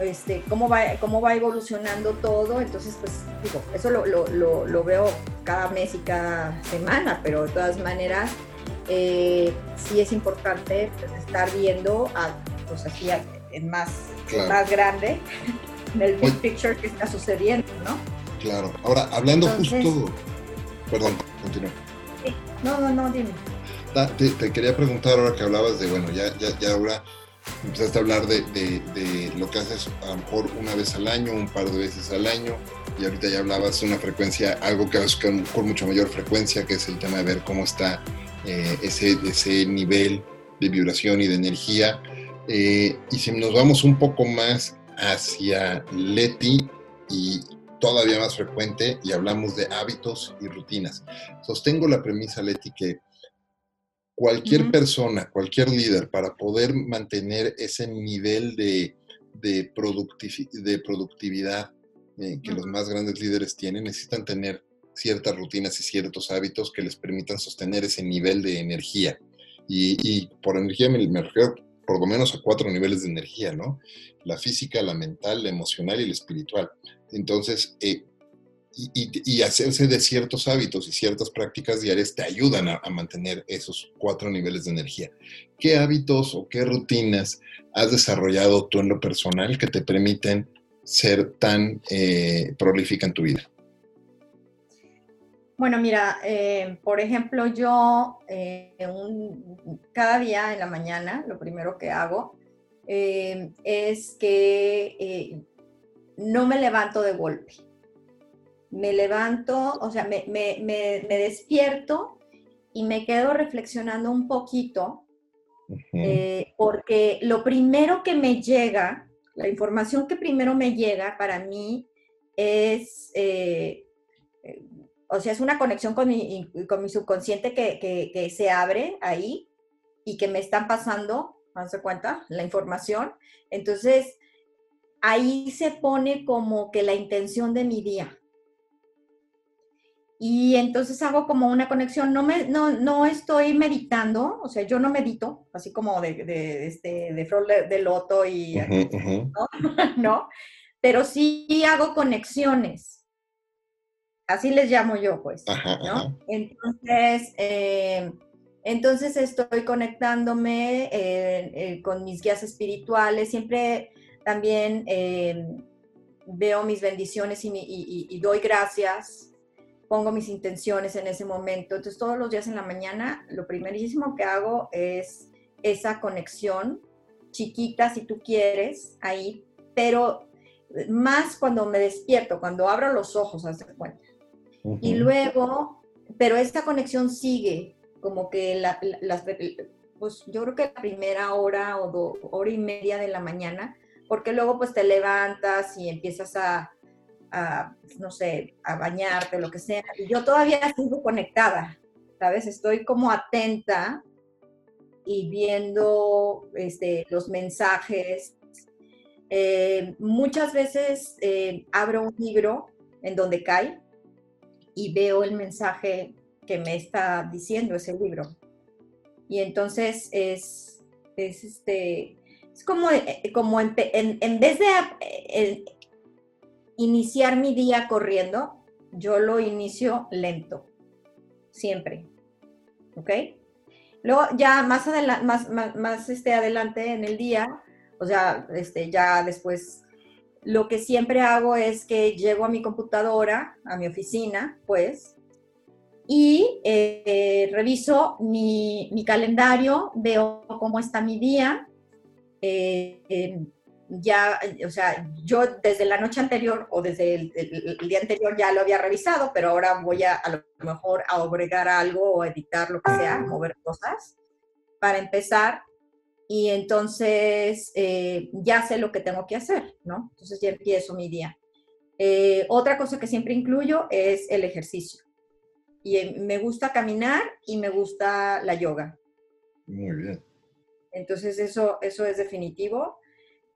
este, cómo, va, cómo va evolucionando todo. Entonces, pues digo, eso lo, veo cada mes y cada semana, pero de todas maneras, eh, sí es importante pues, estar viendo, a, pues así, en más, más grande, el big picture que está sucediendo, ¿no? Claro. Ahora, hablando justo. Perdón, continúa. No, no, no, dime. te, quería preguntar ahora que hablabas de, bueno, ya, ya, ya ahora empezaste a hablar de, de, lo que haces a lo mejor una vez al año, un par de veces al año, y ahorita ya hablabas de una frecuencia, algo que haces con, mucha mayor frecuencia, que es el tema de ver cómo está eh, ese, ese nivel de vibración y de energía. Eh, y si nos vamos un poco más hacia Leti y todavía más frecuente y hablamos de hábitos y rutinas. Sostengo la premisa, Leti, que cualquier persona, cualquier líder, para poder mantener ese nivel de, de, productividad eh, que los más grandes líderes tienen, necesitan tener ciertas rutinas y ciertos hábitos que les permitan sostener ese nivel de energía. Y, por energía me, me refiero por lo menos a cuatro niveles de energía, ¿no? La física, la mental, la emocional y la espiritual. Entonces, eh, y, hacerse de ciertos hábitos y ciertas prácticas diarias te ayudan a, mantener esos cuatro niveles de energía. ¿Qué hábitos o qué rutinas has desarrollado tú en lo personal que te permiten ser tan eh, prolífica en tu vida? Bueno, mira, eh, por ejemplo, yo cada día en la mañana lo primero que hago es que no me levanto de golpe. Me levanto, o sea, me, despierto y me quedo reflexionando un poquito, eh, porque lo primero que me llega, la información que primero me llega para mí es, eh, eh, o sea, es una conexión con mi, con mi subconsciente que, se abre ahí y que me están pasando, ¿se cuenta? La información. Entonces, ahí se pone como que la intención de mi día. Y entonces hago como una conexión, no, me, no, no estoy meditando, o sea, yo no medito, así como de, de, este, de flor de, loto y... ¿no? Pero sí hago conexiones. Así les llamo yo, pues. ¿no? Entonces, eh, entonces estoy conectándome eh, eh, con mis guías espirituales, siempre también veo mis bendiciones y, doy gracias, pongo mis intenciones en ese momento. Entonces todos los días en la mañana lo primerísimo que hago es esa conexión chiquita si tú quieres ahí, pero más cuando me despierto, cuando abro los ojos, haz cuenta. Y luego, pero esta conexión sigue, como que la, pues yo creo que la primera hora o hora y media de la mañana, porque luego pues te levantas y empiezas a, no sé, a bañarte, lo que sea. Y yo todavía sigo conectada, ¿sabes? Estoy como atenta y viendo este, los mensajes. Eh, muchas veces eh, abro un libro en donde cae y veo el mensaje que me está diciendo ese libro. Y entonces es, es este, es como, eh, como en, vez de iniciar mi día corriendo, yo lo inicio lento, siempre. ¿Ok? Luego ya más, adelante, más, más, este, adelante en el día, o sea, este, ya después, lo que siempre hago es que llego a mi computadora, a mi oficina, pues, y eh, reviso mi, mi, calendario, veo cómo está mi día, eh, ya, o sea, yo desde la noche anterior o desde el, día anterior ya lo había revisado, pero ahora voy a a lo mejor a agregar algo o editar lo que sea, mover cosas para empezar. Y entonces eh, ya sé lo que tengo que hacer, ¿no? Entonces ya empiezo mi día. Eh, otra cosa que siempre incluyo es el ejercicio. Y eh, me gusta caminar y me gusta la yoga. Muy bien. Entonces eso, eso es definitivo.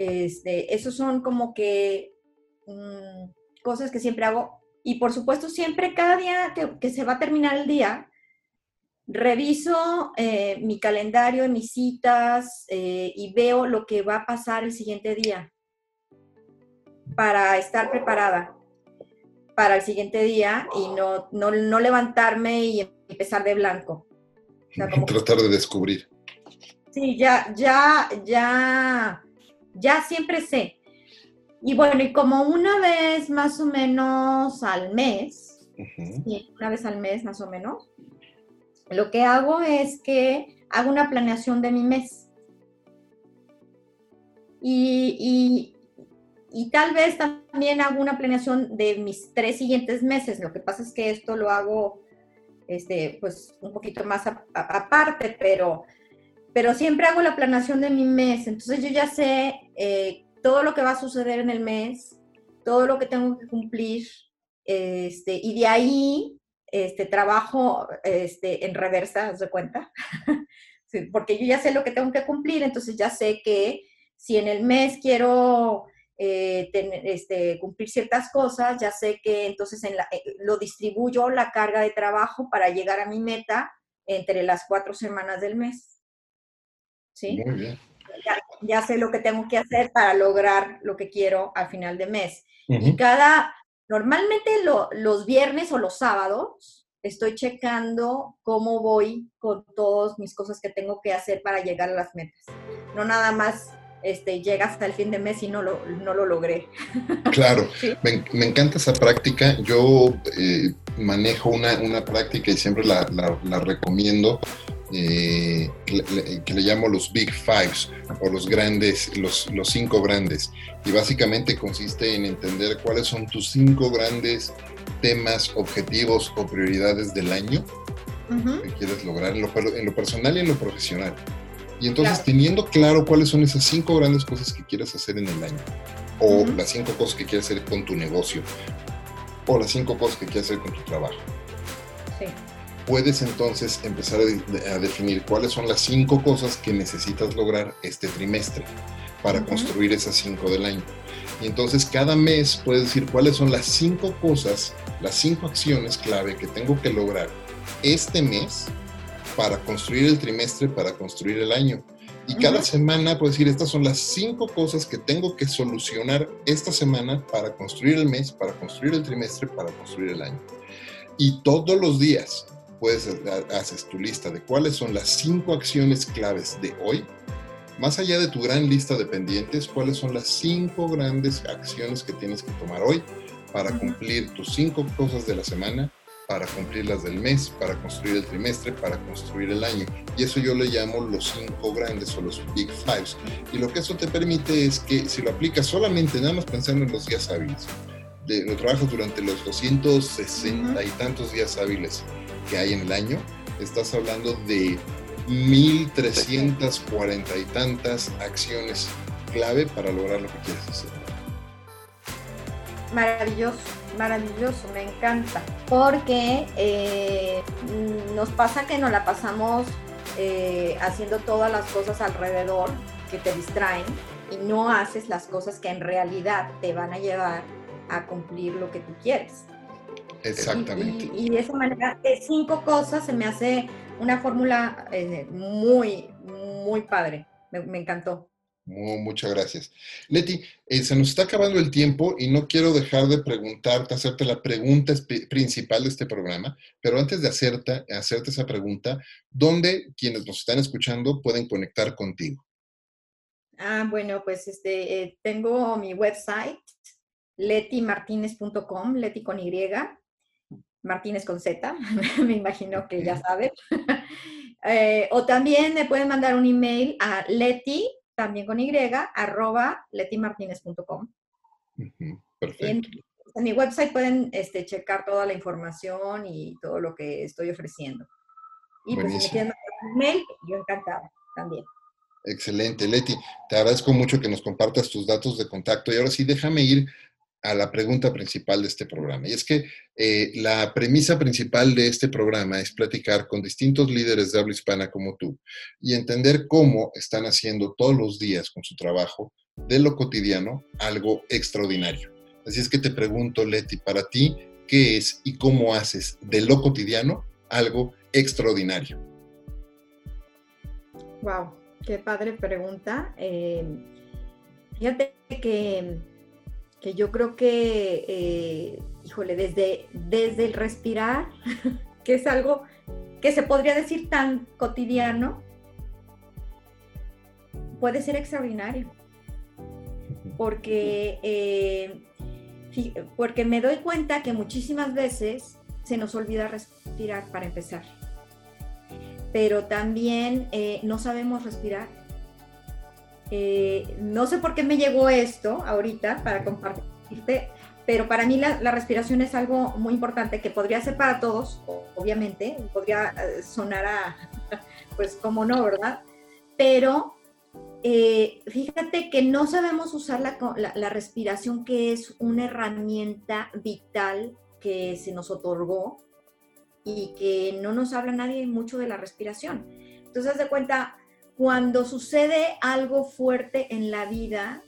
Este, esos son como que mm, cosas que siempre hago. Y por supuesto, siempre cada día que, se va a terminar el día, reviso eh, mi calendario, mis citas eh, y veo lo que va a pasar el siguiente día para estar preparada para el siguiente día y no, no, levantarme y empezar de blanco. Tratar de descubrir. Sí, ya, ya, ya, ya siempre sé. Y bueno, y como una vez más o menos al mes, una vez al mes más o menos, lo que hago es que hago una planeación de mi mes. Y, y, tal vez también hago una planeación de mis tres siguientes meses. Lo que pasa es que esto lo hago este, pues un poquito más aparte, pero pero siempre hago la planeación de mi mes, entonces yo ya sé eh, todo lo que va a suceder en el mes, todo lo que tengo que cumplir, este, y de ahí este, trabajo este, en reversa, ¿se cuenta? porque yo ya sé lo que tengo que cumplir, entonces ya sé que si en el mes quiero eh, este, cumplir ciertas cosas, ya sé que entonces en eh, lo distribuyo la carga de trabajo para llegar a mi meta entre las cuatro semanas del mes. ¿sí? Ya, sé lo que tengo que hacer para lograr lo que quiero al final de mes. Y cada, normalmente los viernes o los sábados, estoy checando cómo voy con todas mis cosas que tengo que hacer para llegar a las metas. No nada más este, llega hasta el fin de mes y no lo, no lo logré. Claro, me, encanta esa práctica. Yo eh, manejo una, una, práctica y siempre la, la recomiendo eh, que, le, llamo los Big Fives o los grandes, los, los cinco grandes. Y básicamente consiste en entender cuáles son tus cinco grandes temas, objetivos o prioridades del año que quieres lograr en lo, personal y en lo profesional. Y entonces teniendo claro cuáles son esas cinco grandes cosas que quieres hacer en el año, o las cinco cosas que quieres hacer con tu negocio, o las cinco cosas que quieres hacer con tu trabajo. Sí puedes entonces empezar a, definir cuáles son las cinco cosas que necesitas lograr este trimestre para construir esas cinco del año. Y entonces cada mes puedes decir cuáles son las cinco cosas, las cinco acciones clave que tengo que lograr este mes para construir el trimestre, para construir el año. Y cada semana puedes decir, estas son las cinco cosas que tengo que solucionar esta semana para construir el mes, para construir el trimestre, para construir el año. Y todos los días, puedes haces tu lista de cuáles son las cinco acciones claves de hoy, más allá de tu gran lista de pendientes, cuáles son las cinco grandes acciones que tienes que tomar hoy para cumplir tus cinco cosas de la semana, para cumplir las del mes, para construir el trimestre, para construir el año. Y eso yo le llamo los cinco grandes o los Big Fives. Y lo que eso te permite es que si lo aplicas solamente nada más pensando en los días hábiles, de, lo trabajas durante los 260 y tantos días hábiles que hay en el año, estás hablando de 1.340 y tantas acciones clave para lograr lo que quieres hacer. Maravilloso, maravilloso, me encanta, porque eh, nos pasa que nos la pasamos eh, haciendo todas las cosas alrededor que te distraen y no haces las cosas que en realidad te van a llevar a cumplir lo que tú quieres. Exactamente. Y, de esa manera, de cinco cosas se me hace una fórmula eh, muy, muy padre. Me, encantó. muchas gracias. Leti, eh, se nos está acabando el tiempo y no quiero dejar de preguntarte, hacerte la pregunta principal de este programa, pero antes de hacerte, hacerte esa pregunta, ¿dónde quienes nos están escuchando pueden conectar contigo? Ah, bueno, pues este, eh, tengo mi website, letimartinez.com, leti con Y, Martínez con Z, me imagino que ya saben. Eh, o también me pueden mandar un email a Leti, también con Y, arroba letimartinez.com. perfecto. En, mi website pueden este, checar toda la información y todo lo que estoy ofreciendo. Y pues si me quieren un mail, yo encantada también. Excelente, Leti. Te agradezco mucho que nos compartas tus datos de contacto. Y ahora sí, déjame ir a la pregunta principal de este programa. Y es que eh, la premisa principal de este programa es platicar con distintos líderes de habla hispana como tú y entender cómo están haciendo todos los días con su trabajo de lo cotidiano algo extraordinario. Así es que te pregunto, Leti, para ti, ¿qué es y cómo haces de lo cotidiano algo extraordinario? Wow, qué padre pregunta. Eh, fíjate que que yo creo que, eh, híjole, desde, desde el respirar, que es algo que se podría decir tan cotidiano, puede ser extraordinario. Porque, eh, porque me doy cuenta que muchísimas veces se nos olvida respirar para empezar. Pero también eh, no sabemos respirar eh, no sé por qué me llegó esto ahorita para compartirte, pero para mí la, respiración es algo muy importante que podría ser para todos, obviamente, podría eh, sonar a, pues como no, ¿verdad? Pero eh, fíjate que no sabemos usar la, la, respiración, que es una herramienta vital que se nos otorgó y que no nos habla nadie mucho de la respiración. Entonces, de cuenta, cuando sucede algo fuerte en la vida,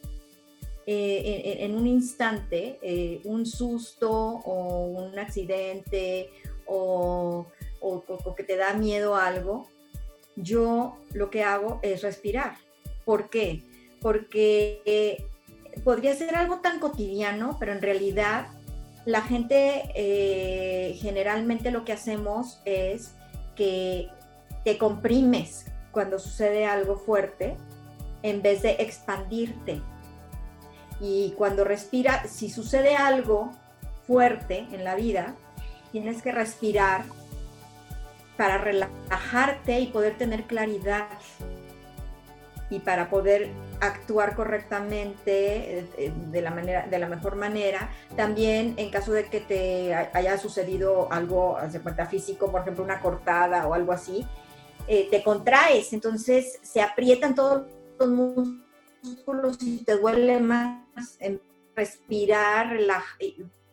eh, en, un instante, eh, un susto o un accidente o, que te da miedo algo, yo lo que hago es respirar. ¿Por qué? Porque eh, podría ser algo tan cotidiano, pero en realidad la gente generalmente lo que hacemos es que te comprimes cuando sucede algo fuerte en vez de expandirte. Y cuando respira, si sucede algo fuerte en la vida, tienes que respirar para relajarte y poder tener claridad y para poder actuar correctamente eh, de la manera de la mejor manera también en caso de que te haya sucedido algo de cuenta físico por ejemplo una cortada o algo así eh, te contraes, entonces se aprietan todos los músculos y te duele más en respirar,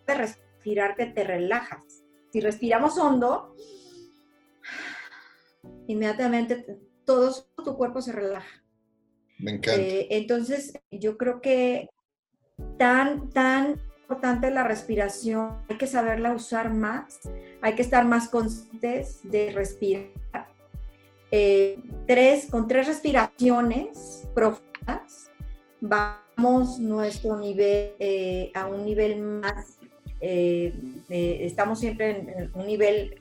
respirar que te relajas. Si respiramos hondo, inmediatamente todo tu cuerpo se relaja. Me encanta. Eh, entonces, yo creo que tan, tan importante la respiración, hay que saberla usar más, hay que estar más conscientes de respirar eh, tres, con tres respiraciones profundas, vamos nuestro nivel eh, a un nivel más, eh, estamos siempre en, un nivel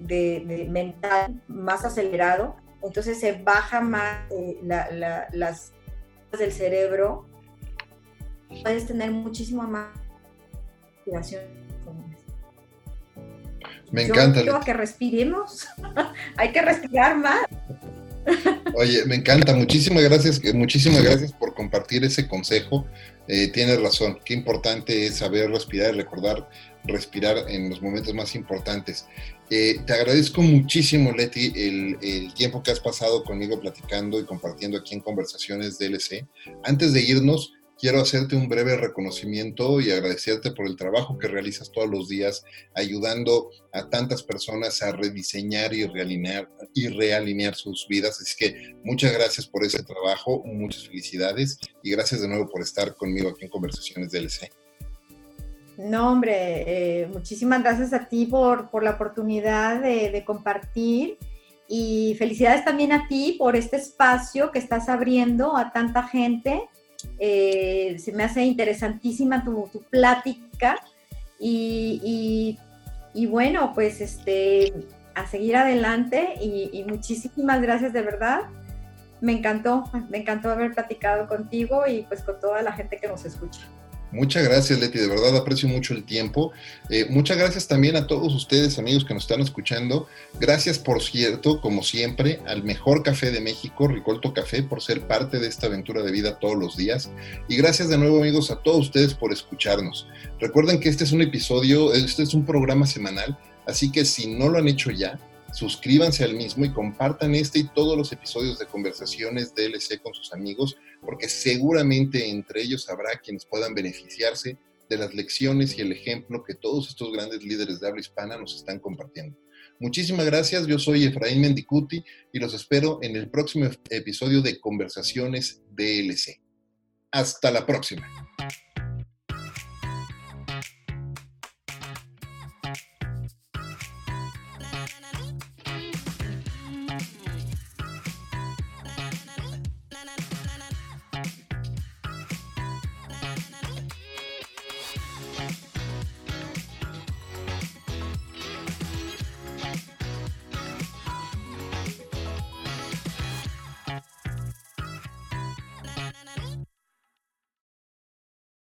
de, mental más acelerado, entonces se baja más las del cerebro, puedes tener muchísima más respiración me encanta. Yo que respiremos. Hay que respirar más. Oye, me encanta. Muchísimas gracias, muchísimas gracias por compartir ese consejo. Eh, tienes razón. Qué importante es saber respirar y recordar respirar en los momentos más importantes. Eh, te agradezco muchísimo, Leti, el, el, tiempo que has pasado conmigo platicando y compartiendo aquí en Conversaciones DLC. Antes de irnos, quiero hacerte un breve reconocimiento y agradecerte por el trabajo que realizas todos los días ayudando a tantas personas a rediseñar y realinear, y realinear sus vidas. Así que muchas gracias por ese trabajo, muchas felicidades y gracias de nuevo por estar conmigo aquí en Conversaciones DLC. No, hombre, eh, muchísimas gracias a ti por, por la oportunidad de, de compartir y felicidades también a ti por este espacio que estás abriendo a tanta gente eh, se me hace interesantísima tu, plática y, bueno, pues este, a seguir adelante y, muchísimas gracias de verdad. Me encantó, me encantó haber platicado contigo y pues con toda la gente que nos escucha. Muchas gracias, Leti. De verdad aprecio mucho el tiempo. Eh, muchas gracias también a todos ustedes, amigos que nos están escuchando. Gracias, por cierto, como siempre, al mejor café de México, Ricolto Café, por ser parte de esta aventura de vida todos los días. Y gracias de nuevo, amigos, a todos ustedes por escucharnos. Recuerden que este es un episodio, este es un programa semanal, así que si no lo han hecho ya, suscríbanse al mismo y compartan este y todos los episodios de conversaciones DLC con sus amigos, porque seguramente entre ellos habrá quienes puedan beneficiarse de las lecciones y el ejemplo que todos estos grandes líderes de habla hispana nos están compartiendo. Muchísimas gracias, yo soy Efraín Mendicuti y los espero en el próximo episodio de Conversaciones DLC. Hasta la próxima.